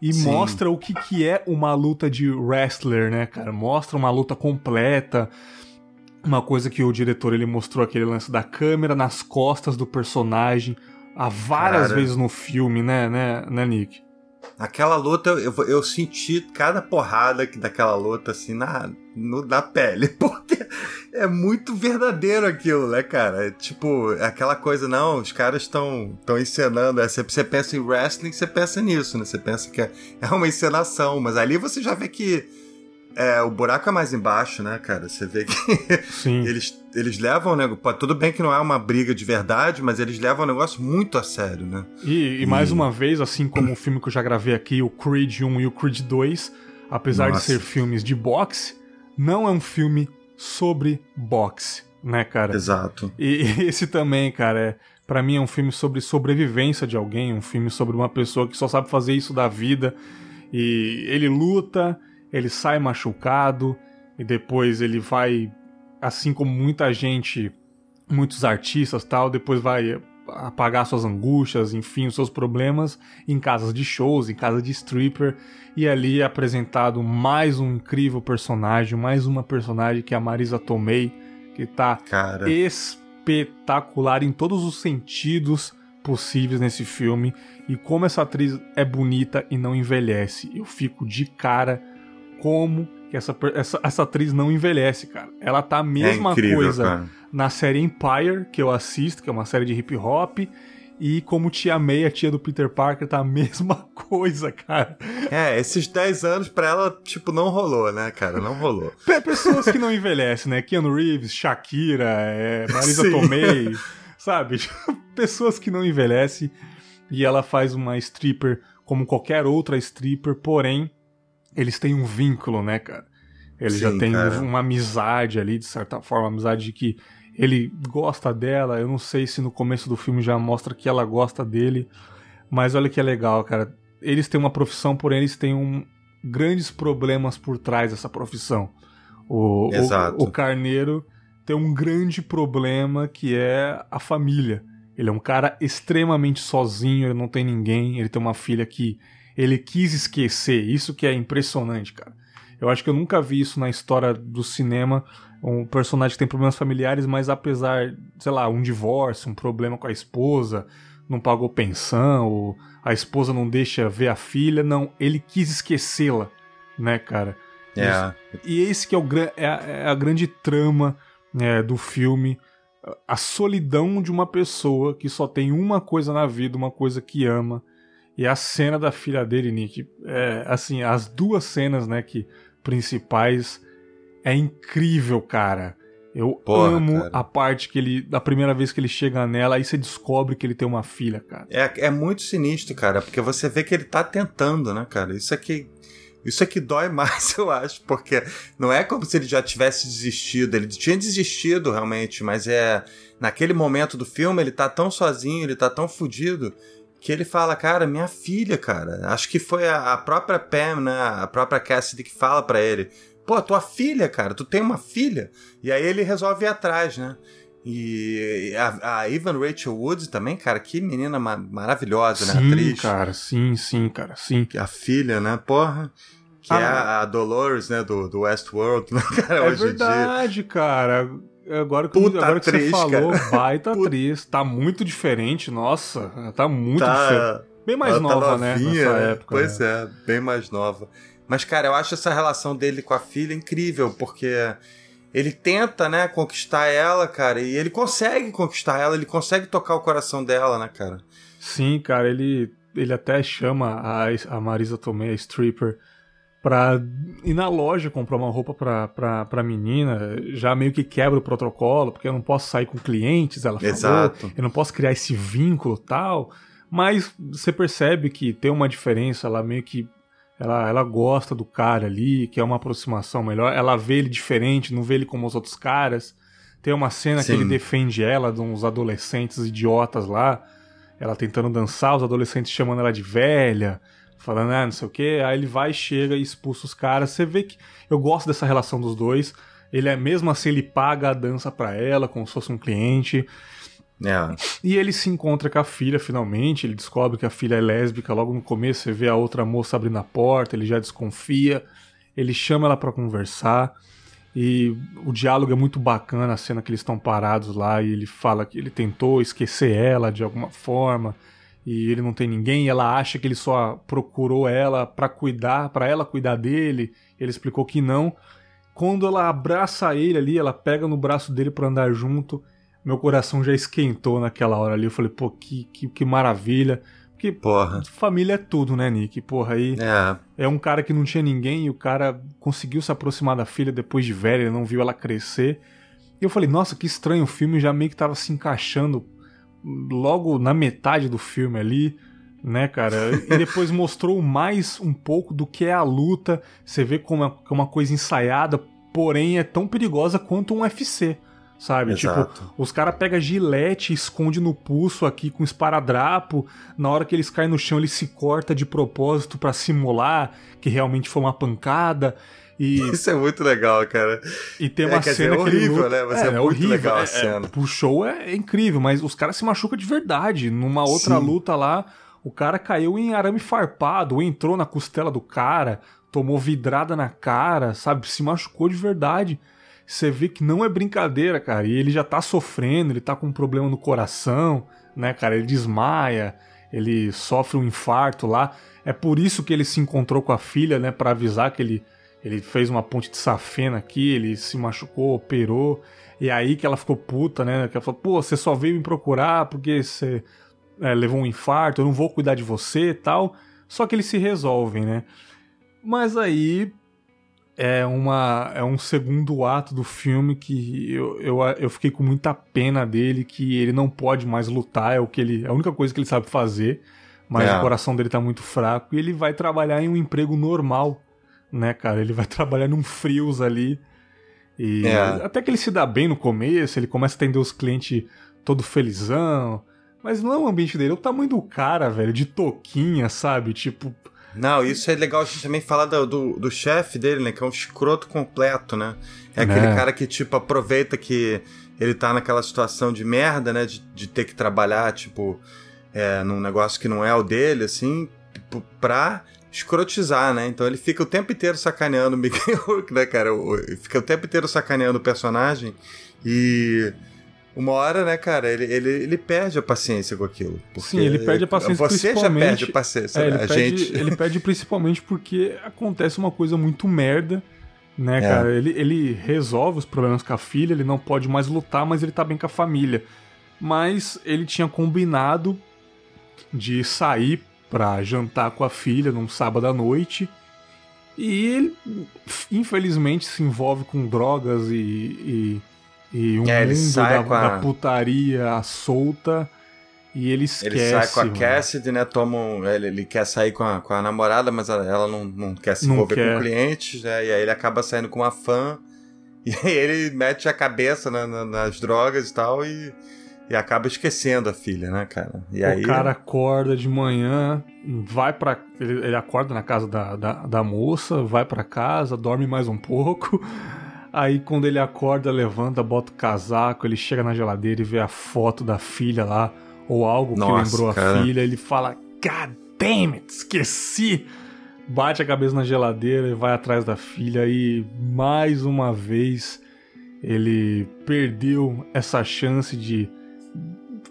e Sim. mostra o que, que é uma luta de wrestler, né, cara? Mostra uma luta completa. Uma coisa que o diretor ele mostrou aquele lance da câmera nas costas do personagem há várias cara. vezes no filme, né, né, né, Nick? Aquela luta, eu, eu senti cada porrada daquela luta, assim, na, no, na pele. Porque é muito verdadeiro aquilo, né, cara? É, tipo, aquela coisa, não, os caras estão estão encenando. É, você, você pensa em wrestling, você pensa nisso, né? Você pensa que é, é uma encenação. Mas ali você já vê que é, o buraco é mais embaixo, né, cara? Você vê que eles, eles levam o negócio. Tudo bem que não é uma briga de verdade, mas eles levam o negócio muito a sério, né? E, e mais uma vez, assim como o filme que eu já gravei aqui, o Creed 1 e o Creed 2, apesar Nossa. de ser filmes de boxe, não é um filme sobre boxe, né, cara? Exato. E, e esse também, cara, é, para mim é um filme sobre sobrevivência de alguém, um filme sobre uma pessoa que só sabe fazer isso da vida. E ele luta ele sai machucado e depois ele vai, assim como muita gente, muitos artistas tal, depois vai apagar suas angústias, enfim, os seus problemas em casas de shows, em casa de stripper, e ali é apresentado mais um incrível personagem, mais uma personagem que é a Marisa Tomei, que tá Cara. espetacular em todos os sentidos possíveis nesse filme, e como essa atriz é bonita e não envelhece. Eu fico de cara como que essa, essa, essa atriz não envelhece, cara. Ela tá a mesma é incrível, coisa cara. na série Empire, que eu assisto, que é uma série de hip hop, e como Tia May, a tia do Peter Parker, tá a mesma coisa, cara. É, esses 10 anos pra ela, tipo, não rolou, né, cara? Não rolou. Pessoas que não envelhecem, né? Keanu Reeves, Shakira, é, Marisa Sim. Tomei, sabe? Pessoas que não envelhecem. E ela faz uma stripper como qualquer outra stripper, porém eles têm um vínculo, né, cara? Ele Sim, já tem cara. uma amizade ali, de certa forma, uma amizade de que ele gosta dela. Eu não sei se no começo do filme já mostra que ela gosta dele, mas olha que é legal, cara. Eles têm uma profissão, porém eles têm um, grandes problemas por trás dessa profissão. O, o, o Carneiro tem um grande problema que é a família. Ele é um cara extremamente sozinho, ele não tem ninguém, ele tem uma filha que ele quis esquecer. Isso que é impressionante, cara. Eu acho que eu nunca vi isso na história do cinema. Um personagem que tem problemas familiares, mas apesar, sei lá, um divórcio, um problema com a esposa, não pagou pensão, ou a esposa não deixa ver a filha, não, ele quis esquecê-la, né, cara? É. E esse que é, o, é, a, é a grande trama né, do filme, a solidão de uma pessoa que só tem uma coisa na vida, uma coisa que ama, e a cena da filha dele, Nick, é, assim, as duas cenas, né, que principais é incrível, cara. Eu Porra, amo cara. a parte que ele. Da primeira vez que ele chega nela, aí você descobre que ele tem uma filha, cara. É, é muito sinistro, cara, porque você vê que ele tá tentando, né, cara? Isso aqui. Isso aqui dói mais, eu acho, porque não é como se ele já tivesse desistido. Ele tinha desistido realmente, mas é. Naquele momento do filme, ele tá tão sozinho, ele tá tão fudido que ele fala, cara, minha filha, cara. Acho que foi a, a própria Pam, né? A própria Cassidy que fala para ele. Pô, tua filha, cara, tu tem uma filha? E aí ele resolve ir atrás, né? E a, a Evan Rachel Woods também, cara, que menina ma maravilhosa, sim, né? Atriz. cara, sim, sim, cara, sim. A filha, né? Porra. Que é ah, é a Dolores, né? Do, do Westworld, né, cara? É hoje verdade, cara. Agora que, Puta agora que você falou, cara. baita Puta. atriz. Tá muito diferente, nossa. Tá muito tá, diferente. Bem mais tá nova, tá né? Nessa né? época. Pois né? é, bem mais nova. Mas, cara, eu acho essa relação dele com a filha incrível, porque ele tenta, né, conquistar ela, cara, e ele consegue conquistar ela, ele consegue tocar o coração dela, né, cara? Sim, cara, ele, ele até chama a, a Marisa Tomei, a stripper, pra ir na loja comprar uma roupa pra, pra, pra menina, já meio que quebra o protocolo, porque eu não posso sair com clientes, ela falou, Exato. eu não posso criar esse vínculo tal, mas você percebe que tem uma diferença, ela meio que ela, ela gosta do cara ali, que é uma aproximação melhor, ela vê ele diferente, não vê ele como os outros caras. Tem uma cena Sim. que ele defende ela de uns adolescentes idiotas lá, ela tentando dançar, os adolescentes chamando ela de velha falando, ah, não sei o que, aí ele vai, chega e expulsa os caras. Você vê que eu gosto dessa relação dos dois. Ele é mesmo assim, ele paga a dança pra ela, como se fosse um cliente. É. E ele se encontra com a filha finalmente, ele descobre que a filha é lésbica logo no começo, você vê a outra moça abrindo a porta, ele já desconfia, ele chama ela para conversar. E o diálogo é muito bacana, a cena que eles estão parados lá e ele fala que ele tentou esquecer ela de alguma forma e ele não tem ninguém, e ela acha que ele só procurou ela para cuidar, para ela cuidar dele. Ele explicou que não. Quando ela abraça ele ali, ela pega no braço dele para andar junto. Meu coração já esquentou naquela hora ali. Eu falei, pô, que, que, que maravilha. Porque Porra. família é tudo, né, Nick? Porra, aí é. é um cara que não tinha ninguém e o cara conseguiu se aproximar da filha depois de velha, ele não viu ela crescer. E eu falei, nossa, que estranho, o filme já meio que tava se encaixando logo na metade do filme ali, né, cara? E depois mostrou mais um pouco do que é a luta. Você vê como é uma coisa ensaiada, porém é tão perigosa quanto um UFC sabe? Tipo, Exato. Tipo, os caras pegam gilete, esconde no pulso aqui com esparadrapo, na hora que eles caem no chão ele se corta de propósito para simular que realmente foi uma pancada. E... Isso é muito legal, cara. E tem uma é, cena dizer, é horrível, né? Mas é, é, é muito horrível. legal a é, cena. É, o show é, incrível, mas os caras se machucam de verdade. Numa outra Sim. luta lá, o cara caiu em arame farpado, entrou na costela do cara, tomou vidrada na cara, sabe? Se machucou de verdade você vê que não é brincadeira, cara. E ele já tá sofrendo, ele tá com um problema no coração, né, cara? Ele desmaia, ele sofre um infarto lá. É por isso que ele se encontrou com a filha, né, para avisar que ele ele fez uma ponte de safena aqui, ele se machucou, operou. E é aí que ela ficou puta, né? Que ela falou: pô, você só veio me procurar porque você é, levou um infarto, eu não vou cuidar de você e tal. Só que eles se resolvem, né? Mas aí é, uma, é um segundo ato do filme que eu, eu, eu fiquei com muita pena dele, que ele não pode mais lutar, é, o que ele, é a única coisa que ele sabe fazer, mas é. o coração dele tá muito fraco, e ele vai trabalhar em um emprego normal, né, cara? Ele vai trabalhar num frios ali, e é. até que ele se dá bem no começo, ele começa a atender os clientes todo felizão, mas não é o ambiente dele, é o tamanho do cara, velho, de toquinha, sabe? Tipo, não, isso é legal a gente também falar do, do, do chefe dele, né? Que é um escroto completo, né? É aquele é. cara que, tipo, aproveita que ele tá naquela situação de merda, né? De, de ter que trabalhar, tipo, é, num negócio que não é o dele, assim, pra escrotizar, né? Então ele fica o tempo inteiro sacaneando o Mickey Rourke, né, cara? Fica o tempo inteiro sacaneando o personagem e uma hora, né, cara, ele, ele, ele perde a paciência com aquilo. Sim, ele perde a paciência Você já perde a paciência, é, né? ele, perde, gente... ele perde principalmente porque acontece uma coisa muito merda, né, é. cara? Ele, ele resolve os problemas com a filha, ele não pode mais lutar, mas ele tá bem com a família. Mas ele tinha combinado de sair pra jantar com a filha num sábado à noite. E ele, infelizmente, se envolve com drogas e, e e um é, mundo da, a... da, putaria solta e ele esquece. Ele sai com a mano. Cassidy, né? Toma um, ele, ele, quer sair com a, com a namorada, mas ela não, não quer se envolver com clientes, né? E aí ele acaba saindo com uma fã. E aí ele mete a cabeça na, na, nas drogas e tal e, e acaba esquecendo a filha, né, cara? E o aí... cara acorda de manhã, vai para ele, ele, acorda na casa da, da, da moça, vai para casa, dorme mais um pouco. Aí quando ele acorda, levanta, bota o casaco, ele chega na geladeira e vê a foto da filha lá, ou algo Nossa, que lembrou cara. a filha, ele fala: God damn it, esqueci! Bate a cabeça na geladeira e vai atrás da filha e mais uma vez ele perdeu essa chance de,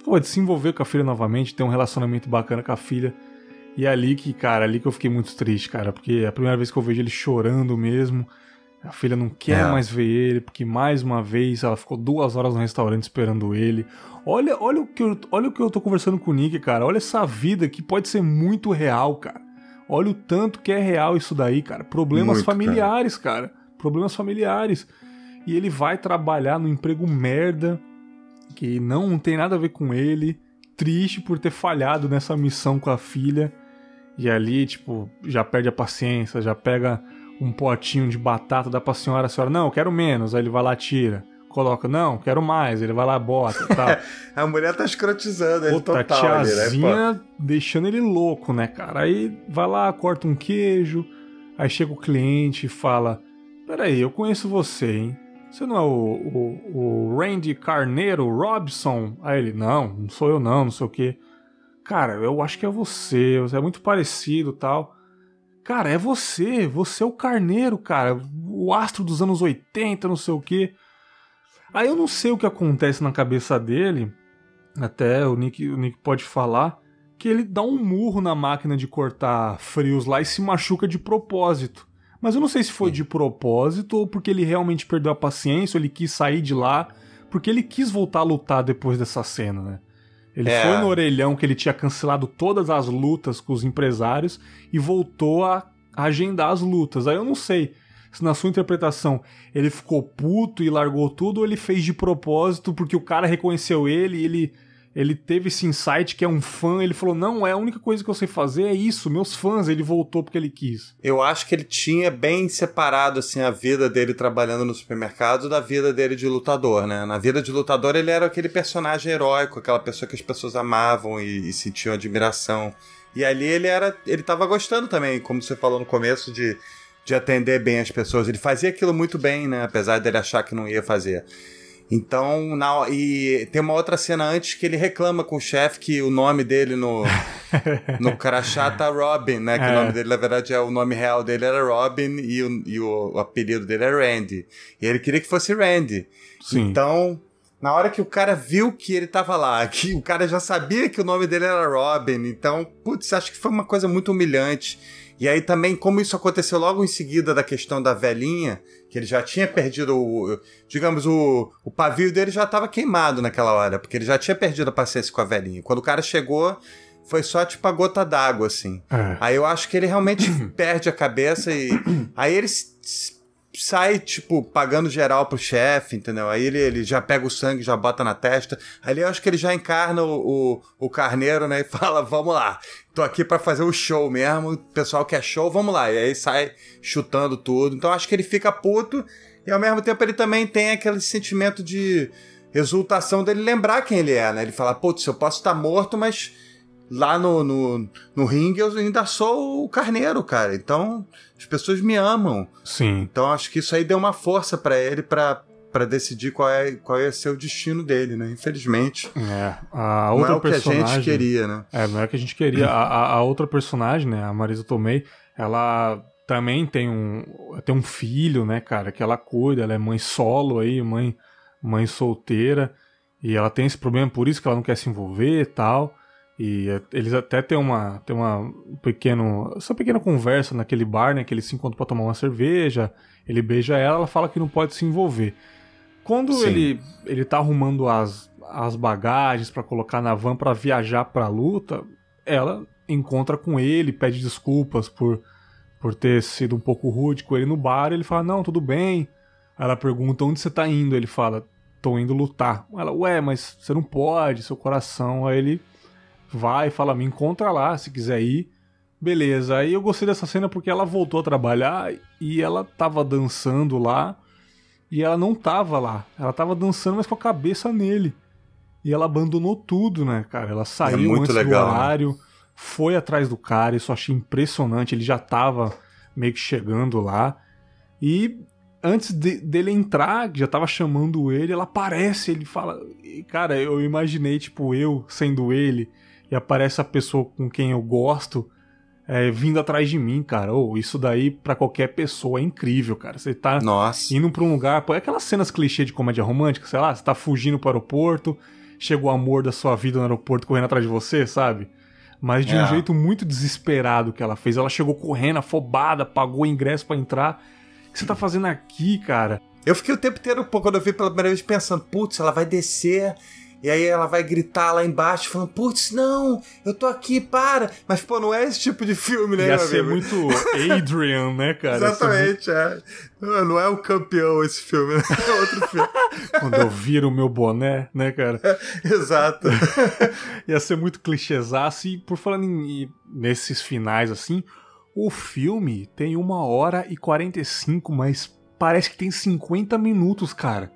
pô, de se envolver com a filha novamente, ter um relacionamento bacana com a filha. E é ali que, cara, ali que eu fiquei muito triste, cara, porque é a primeira vez que eu vejo ele chorando mesmo. A filha não quer é. mais ver ele, porque mais uma vez ela ficou duas horas no restaurante esperando ele. Olha, olha, o que eu, olha o que eu tô conversando com o Nick, cara. Olha essa vida que pode ser muito real, cara. Olha o tanto que é real isso daí, cara. Problemas muito, familiares, cara. cara. Problemas familiares. E ele vai trabalhar no emprego merda, que não tem nada a ver com ele. Triste por ter falhado nessa missão com a filha. E ali, tipo, já perde a paciência, já pega um potinho de batata, dá pra senhora, a senhora, não, eu quero menos, aí ele vai lá tira. Coloca, não, quero mais, ele vai lá, bota tal. a mulher tá escrotizando ele Puta, total. tiazinha ali, né, deixando ele louco, né, cara? Aí vai lá, corta um queijo, aí chega o cliente e fala, peraí, eu conheço você, hein? Você não é o, o, o Randy Carneiro Robson? Aí ele, não, não sou eu não, não sei o quê. Cara, eu acho que é você, você é muito parecido tal. Cara, é você, você é o Carneiro, cara, o astro dos anos 80, não sei o quê. Aí eu não sei o que acontece na cabeça dele, até o Nick, o Nick pode falar, que ele dá um murro na máquina de cortar frios lá e se machuca de propósito. Mas eu não sei se foi de propósito ou porque ele realmente perdeu a paciência, ou ele quis sair de lá, porque ele quis voltar a lutar depois dessa cena, né? Ele é. foi no orelhão que ele tinha cancelado todas as lutas com os empresários e voltou a agendar as lutas. Aí eu não sei se na sua interpretação ele ficou puto e largou tudo ou ele fez de propósito porque o cara reconheceu ele e ele ele teve esse insight que é um fã, ele falou: "Não, é a única coisa que eu sei fazer é isso, meus fãs". Ele voltou porque ele quis. Eu acho que ele tinha bem separado assim a vida dele trabalhando no supermercado da vida dele de lutador, né? Na vida de lutador ele era aquele personagem heróico, aquela pessoa que as pessoas amavam e, e sentiam admiração. E ali ele era, ele tava gostando também, como você falou no começo de de atender bem as pessoas. Ele fazia aquilo muito bem, né? Apesar dele achar que não ia fazer. Então, na, e tem uma outra cena antes que ele reclama com o chefe que o nome dele no, no crachá tá Robin, né? Que é. o nome dele, na verdade, é o nome real dele era Robin e o, e o, o apelido dele é Randy. E ele queria que fosse Randy. Sim. Então, na hora que o cara viu que ele tava lá, que o cara já sabia que o nome dele era Robin, então, putz, acho que foi uma coisa muito humilhante. E aí também, como isso aconteceu logo em seguida da questão da velhinha, que ele já tinha perdido o. Digamos, o, o pavio dele já estava queimado naquela hora, porque ele já tinha perdido a paciência com a velhinha. Quando o cara chegou, foi só tipo a gota d'água, assim. É. Aí eu acho que ele realmente perde a cabeça e. Aí ele sai, tipo, pagando geral pro chefe, entendeu? Aí ele, ele já pega o sangue, já bota na testa. Ali eu acho que ele já encarna o, o, o carneiro, né? E fala, vamos lá, tô aqui para fazer o show mesmo, o pessoal quer show, vamos lá. E aí sai chutando tudo. Então acho que ele fica puto e ao mesmo tempo ele também tem aquele sentimento de exultação dele lembrar quem ele é, né? Ele fala, putz, eu posso estar morto, mas lá no, no, no ringue eu ainda sou o carneiro, cara. Então as pessoas me amam. Sim. Então acho que isso aí deu uma força para ele para para decidir qual é qual ia ser o destino dele, né? Infelizmente. É. A outra não é o personagem, que a gente queria, né? É, não é o que a gente queria. a, a, outra personagem, né? A Marisa Tomei, ela também tem um tem um filho, né, cara, que ela cuida, ela é mãe solo aí, mãe mãe solteira, e ela tem esse problema por isso que ela não quer se envolver e tal. E é, eles até têm uma, têm uma pequeno, essa pequena conversa naquele bar, né? Que eles se encontram pra tomar uma cerveja. Ele beija ela, ela fala que não pode se envolver. Quando ele, ele tá arrumando as, as bagagens para colocar na van para viajar pra luta, ela encontra com ele, pede desculpas por, por ter sido um pouco rude com ele no bar. Ele fala: Não, tudo bem. Ela pergunta: Onde você tá indo? Ele fala: Tô indo lutar. Ela: Ué, mas você não pode, seu coração. Aí ele vai, fala, me encontra lá se quiser ir. Beleza, aí eu gostei dessa cena porque ela voltou a trabalhar e ela tava dançando lá e ela não tava lá. Ela tava dançando, mas com a cabeça nele. E ela abandonou tudo, né, cara? Ela saiu é antes legal, do né? horário, né? foi atrás do cara, isso eu achei impressionante. Ele já tava meio que chegando lá. E antes de, dele entrar, já tava chamando ele, ela aparece, ele fala. Cara, eu imaginei, tipo, eu sendo ele e aparece a pessoa com quem eu gosto é, vindo atrás de mim, cara. Oh, isso daí para qualquer pessoa é incrível, cara. Você tá Nossa. indo pra um lugar. Pô, é aquelas cenas clichê de comédia romântica, sei lá, você tá fugindo para o aeroporto, chega o amor da sua vida no aeroporto correndo atrás de você, sabe? Mas de é. um jeito muito desesperado que ela fez. Ela chegou correndo, afobada, pagou o ingresso para entrar. O que você tá fazendo aqui, cara? Eu fiquei o tempo inteiro, pô, quando eu vi pela primeira vez, pensando, putz, ela vai descer e aí ela vai gritar lá embaixo, falando, putz, não, eu tô aqui, para. Mas, pô, não é esse tipo de filme, né, Ia ser amigo? muito Adrian, né, cara? Exatamente, é. Não é o campeão esse filme, né? É outro filme. Quando eu viro o meu boné, né, cara? exato. Ia ser muito clichêzaço. E por falando em, nesses finais, assim, o filme tem uma hora e 45, mas parece que tem 50 minutos, cara.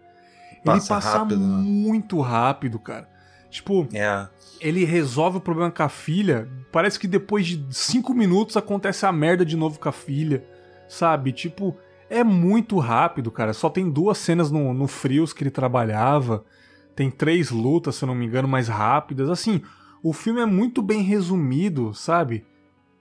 Passa ele passa rápido, né? muito né? rápido, cara. Tipo, é. ele resolve o problema com a filha. Parece que depois de cinco minutos acontece a merda de novo com a filha. Sabe? Tipo, é muito rápido, cara. Só tem duas cenas no, no Frios que ele trabalhava. Tem três lutas, se eu não me engano, mais rápidas. Assim, o filme é muito bem resumido, sabe?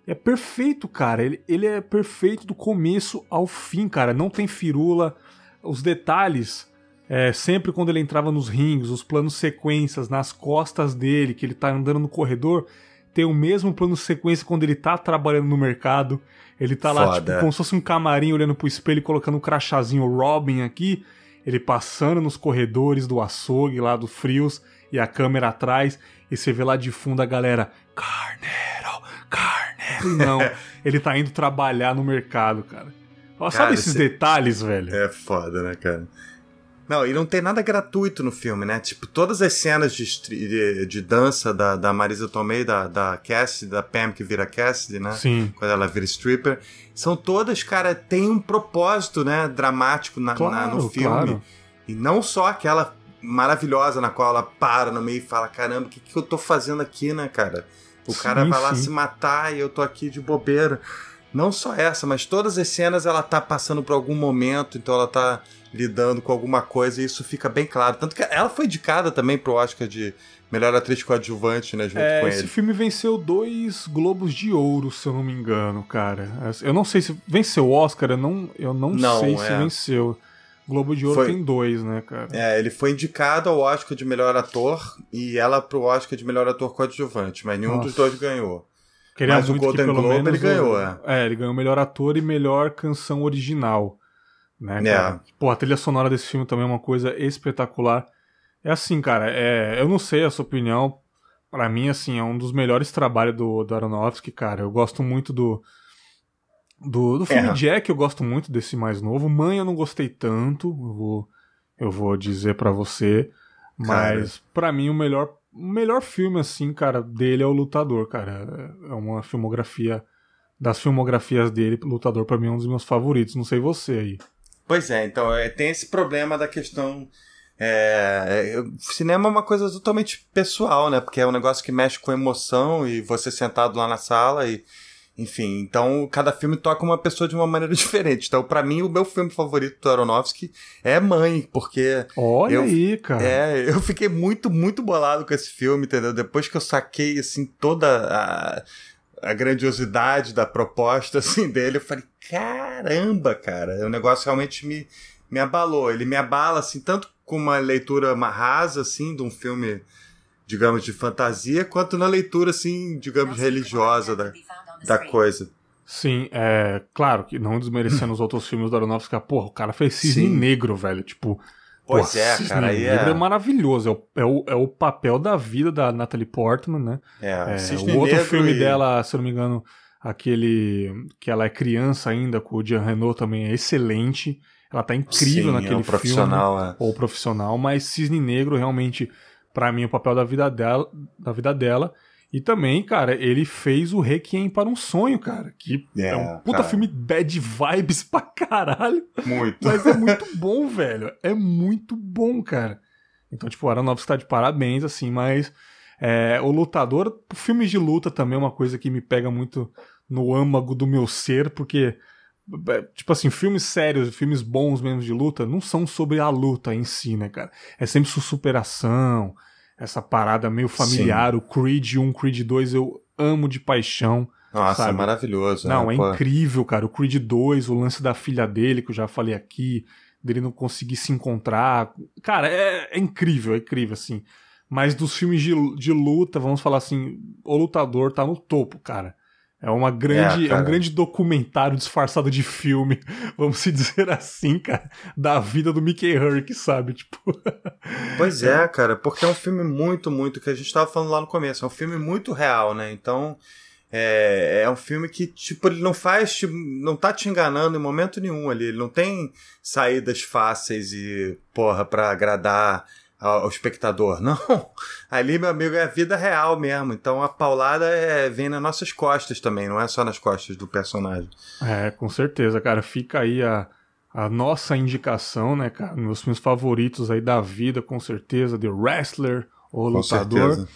É perfeito, cara. Ele, ele é perfeito do começo ao fim, cara. Não tem firula. Os detalhes, é, sempre quando ele entrava nos rings, os planos sequências nas costas dele, que ele tá andando no corredor, tem o mesmo plano sequência quando ele tá trabalhando no mercado. Ele tá lá, tipo, como se fosse um camarim olhando pro espelho e colocando um crachazinho Robin aqui. Ele passando nos corredores do açougue lá do Frios e a câmera atrás. E você vê lá de fundo a galera. Carneiro, Carneiro. Não, ele tá indo trabalhar no mercado, cara. Sabe cara, esses detalhes, velho? É foda, né, cara? Não, e não tem nada gratuito no filme, né? Tipo, todas as cenas de, de, de dança da, da Marisa Tomei, da, da Cassidy, da Pam que vira Cassidy, né? Sim. Quando ela vira stripper. São todas, cara, tem um propósito, né? Dramático na, claro, na no filme. Claro. E não só aquela maravilhosa na qual ela para no meio e fala: caramba, o que, que eu tô fazendo aqui, né, cara? O sim, cara vai lá sim. se matar e eu tô aqui de bobeira. Não só essa, mas todas as cenas ela tá passando por algum momento, então ela tá lidando com alguma coisa e isso fica bem claro. Tanto que ela foi indicada também pro Oscar de melhor atriz coadjuvante, né, junto é, com esse ele. Esse filme venceu dois Globos de Ouro, se eu não me engano, cara. Eu não sei se venceu o Oscar, eu não, eu não, não sei é. se venceu. Globo de Ouro foi... tem dois, né, cara? É, ele foi indicado ao Oscar de melhor ator e ela pro Oscar de melhor ator coadjuvante, mas nenhum Nossa. dos dois ganhou. Queria mas o Golden Globe ele ganhou, é. É, ele ganhou melhor ator e melhor canção original. Né, é. Pô, a trilha sonora desse filme também é uma coisa espetacular. É assim, cara, é, eu não sei a sua opinião. Para mim, assim, é um dos melhores trabalhos do, do Aronofsky, cara. Eu gosto muito do. Do, do filme é. Jack, eu gosto muito desse mais novo. Mãe, eu não gostei tanto, eu vou, eu vou dizer para você. Mas, para mim, o melhor o melhor filme, assim, cara, dele é o Lutador, cara. É uma filmografia. Das filmografias dele, Lutador, para mim é um dos meus favoritos. Não sei você aí. Pois é, então é, tem esse problema da questão. É, é, cinema é uma coisa totalmente pessoal, né? Porque é um negócio que mexe com emoção e você sentado lá na sala e enfim, então cada filme toca uma pessoa de uma maneira diferente. Então, para mim, o meu filme favorito do Aronofsky é Mãe, porque. Olha eu, aí, cara. É, eu fiquei muito, muito bolado com esse filme, entendeu? Depois que eu saquei, assim, toda a, a grandiosidade da proposta, assim, dele, eu falei, caramba, cara, o negócio realmente me, me abalou. Ele me abala, assim, tanto com uma leitura rasa, assim, de um filme digamos, de fantasia, quanto na leitura, assim, digamos, religiosa da, da coisa. Sim, é claro que não desmerecendo os outros filmes do Aronofsky, porra, o cara fez Cisne Sim. Negro, velho, tipo... Pois porra, é, Cisne cara, Negro é... é maravilhoso, é o, é, o, é o papel da vida da Natalie Portman, né? É, é Cisne o outro Negro filme e... dela, se eu não me engano, aquele que ela é criança ainda, com o Jean Renault também é excelente, ela tá incrível Sim, naquele é um profissional, filme, é. ou profissional, mas Cisne Negro realmente para mim o papel da vida dela, da vida dela. E também, cara, ele fez o Requiem para um Sonho, cara. Que é, é um puta cara. filme bad vibes pra caralho. Muito. Mas é muito bom, velho. É muito bom, cara. Então, tipo, o Aronofsky tá de parabéns, assim, mas é, o Lutador, filmes de luta também é uma coisa que me pega muito no âmago do meu ser, porque é, tipo assim, filmes sérios, filmes bons mesmo de luta, não são sobre a luta em si, né, cara? É sempre sua superação, essa parada meio familiar. Sim. O Creed 1, Creed 2 eu amo de paixão. Nossa, é sabe? é maravilhoso. Não, né? é Pô. incrível, cara. O Creed 2, o lance da filha dele, que eu já falei aqui, dele não conseguir se encontrar. Cara, é, é incrível, é incrível, assim. Mas dos filmes de, de luta, vamos falar assim, o lutador tá no topo, cara. É uma grande, é, é, um grande documentário disfarçado de filme, vamos se dizer assim, cara, da vida do Mickey Herc, sabe? Tipo. Pois é, cara, porque é um filme muito, muito que a gente estava falando lá no começo, é um filme muito real, né? Então, é, é um filme que, tipo, ele não faz, tipo, não tá te enganando em momento nenhum ali, ele não tem saídas fáceis e, porra, pra agradar ao espectador. Não, ali, meu amigo, é a vida real mesmo. Então a paulada é, vem nas nossas costas também, não é só nas costas do personagem. É, com certeza, cara. Fica aí a, a nossa indicação, né, cara? Meus filmes favoritos aí da vida, com certeza. The Wrestler, O Lutador. Certeza.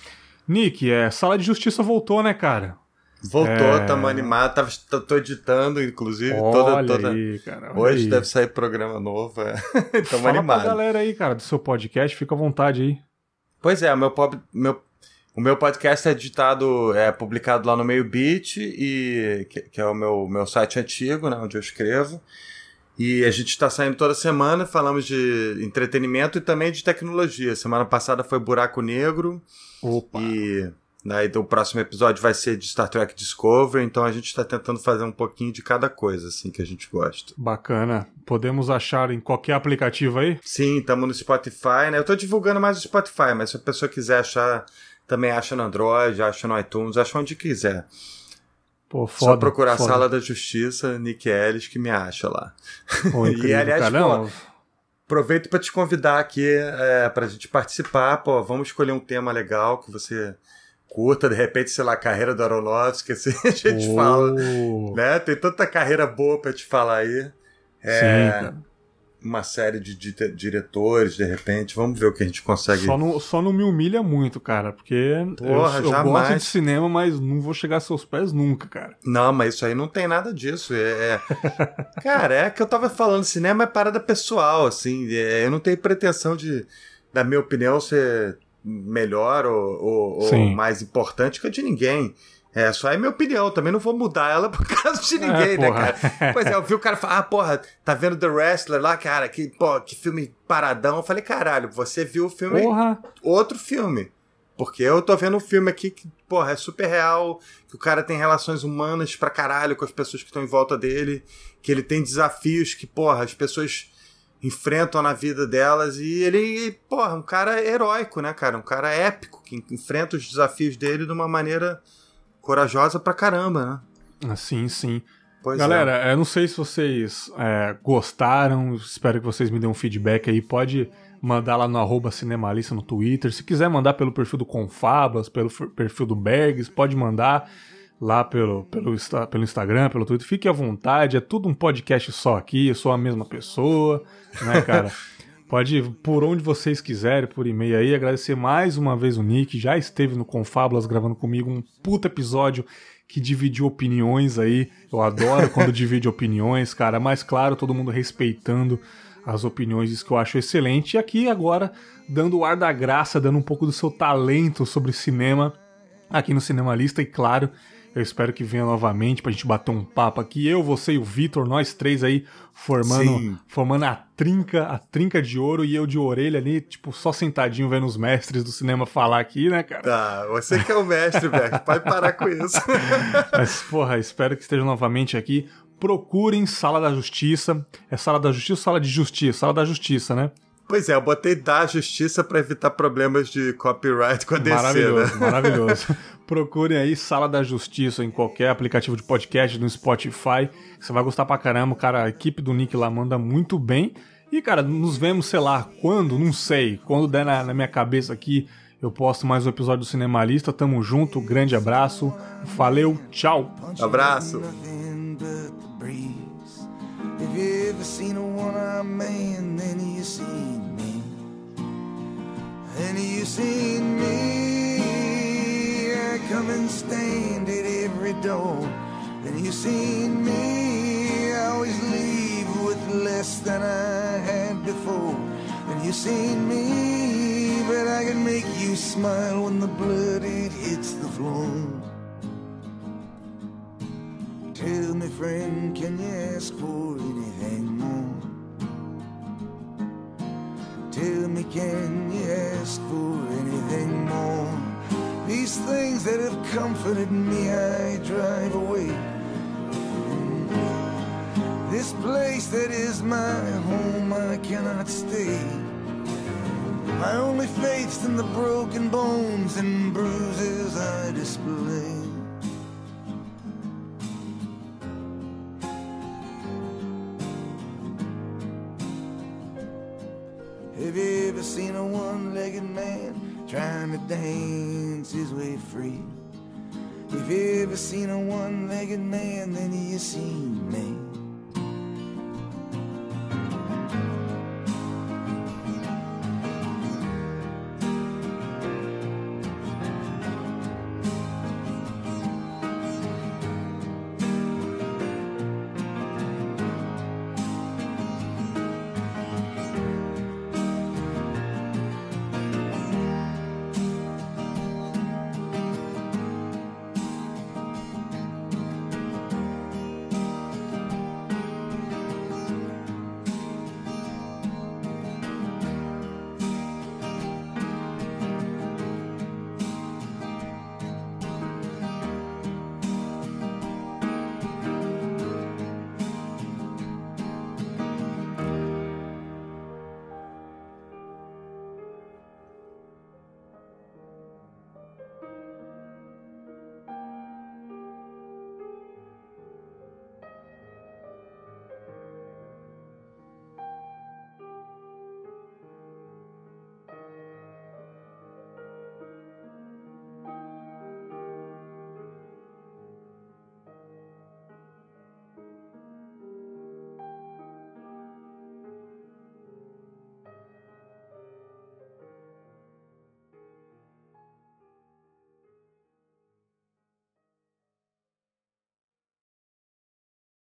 Nick, é, Sala de Justiça voltou, né, cara? Voltou, estamos é... animados. Tava, tô editando, inclusive. Olha toda, toda... Aí, cara, Hoje aí. deve sair programa novo. É. Fala animados. pra galera aí, cara, do seu podcast. Fica à vontade aí. Pois é, meu, meu, o meu podcast é editado, é publicado lá no Meio Beat, e, que, que é o meu, meu site antigo, né, onde eu escrevo. E a gente está saindo toda semana, falamos de entretenimento e também de tecnologia. Semana passada foi Buraco Negro. Opa! E né, o próximo episódio vai ser de Star Trek Discovery, então a gente está tentando fazer um pouquinho de cada coisa, assim, que a gente gosta. Bacana. Podemos achar em qualquer aplicativo aí? Sim, estamos no Spotify, né? Eu estou divulgando mais o Spotify, mas se a pessoa quiser achar, também acha no Android, acha no iTunes, acha onde quiser. Pô, foda, Só procurar foda. Sala da Justiça, Nick Ellis, que me acha lá. Pô, incrível, e aliás, pô, aproveito para te convidar aqui é, para a gente participar. Pô, vamos escolher um tema legal que você curta, de repente, sei lá, a carreira do Aronofsky, assim, a gente oh. fala. Né? Tem tanta carreira boa para te falar aí. É, Sim, cara uma série de, de, diretores, de repente. Vamos ver o que a gente consegue. Só não, só não me humilha muito, cara, porque Porra, eu, eu gosto de cinema, mas não vou chegar a seus pés nunca, cara. Não, mas isso aí não tem nada disso. É, é... cara, é que eu tava falando, cinema é parada pessoal, assim. É, eu não tenho pretensão de, na minha opinião, ser melhor ou, ou, ou mais importante que a de ninguém. É, só é minha opinião, também não vou mudar ela por causa de ninguém, é, né, cara? Pois é, eu vi o cara falar, ah, porra, tá vendo The Wrestler lá, cara, que, pô, que filme paradão. Eu falei, caralho, você viu o filme. Porra. Outro filme. Porque eu tô vendo um filme aqui que, porra, é super real, que o cara tem relações humanas pra caralho com as pessoas que estão em volta dele, que ele tem desafios que, porra, as pessoas enfrentam na vida delas e ele, porra, um cara heróico, né, cara? Um cara épico, que enfrenta os desafios dele de uma maneira corajosa pra caramba, né? Sim, sim. Pois Galera, é. eu não sei se vocês é, gostaram, espero que vocês me dêem um feedback aí. Pode mandar lá no arroba cinemalista no Twitter. Se quiser mandar pelo perfil do Confablas, pelo perfil do Bergs, pode mandar lá pelo, pelo, pelo Instagram, pelo Twitter. Fique à vontade, é tudo um podcast só aqui, eu sou a mesma pessoa, né, cara? Pode ir por onde vocês quiserem, por e-mail aí. Agradecer mais uma vez o Nick, já esteve no Confábulas gravando comigo um puta episódio que dividiu opiniões aí. Eu adoro quando divide opiniões, cara. Mas claro, todo mundo respeitando as opiniões, isso que eu acho excelente. E aqui agora, dando o ar da graça, dando um pouco do seu talento sobre cinema aqui no Cinemalista. E claro, eu espero que venha novamente pra gente bater um papo aqui. Eu, você e o Vitor, nós três aí formando, formando a trinca, a trinca de ouro e eu de orelha ali, tipo, só sentadinho vendo os mestres do cinema falar aqui, né, cara? Tá, você que é o mestre, velho. Pode parar com isso. Mas, porra, espero que esteja novamente aqui. Procurem Sala da Justiça. É Sala da Justiça ou Sala de Justiça? Sala da Justiça, né? Pois é, eu botei da justiça para evitar problemas de copyright com a DC, Maravilhoso, né? maravilhoso. Procurem aí Sala da Justiça em qualquer aplicativo de podcast, no Spotify. Você vai gostar pra caramba, cara. A equipe do Nick lá manda muito bem. E, cara, nos vemos, sei lá, quando? Não sei. Quando der na, na minha cabeça aqui, eu posto mais um episódio do Cinemalista. Tamo junto, grande abraço. Valeu, tchau. Abraço. Come and stand at every door. Then you've seen me. I always leave with less than I had before. Then you've seen me. But I can make you smile when the blood it hits the floor. Tell me, friend, can you ask for anything more? Tell me, can you ask for anything more? These things that have comforted me, I drive away. This place that is my home, I cannot stay. My only faith's in the broken bones and bruises I display. Have you ever seen a one-legged man trying to dance his way free? If you ever seen a one-legged man, then you seen me.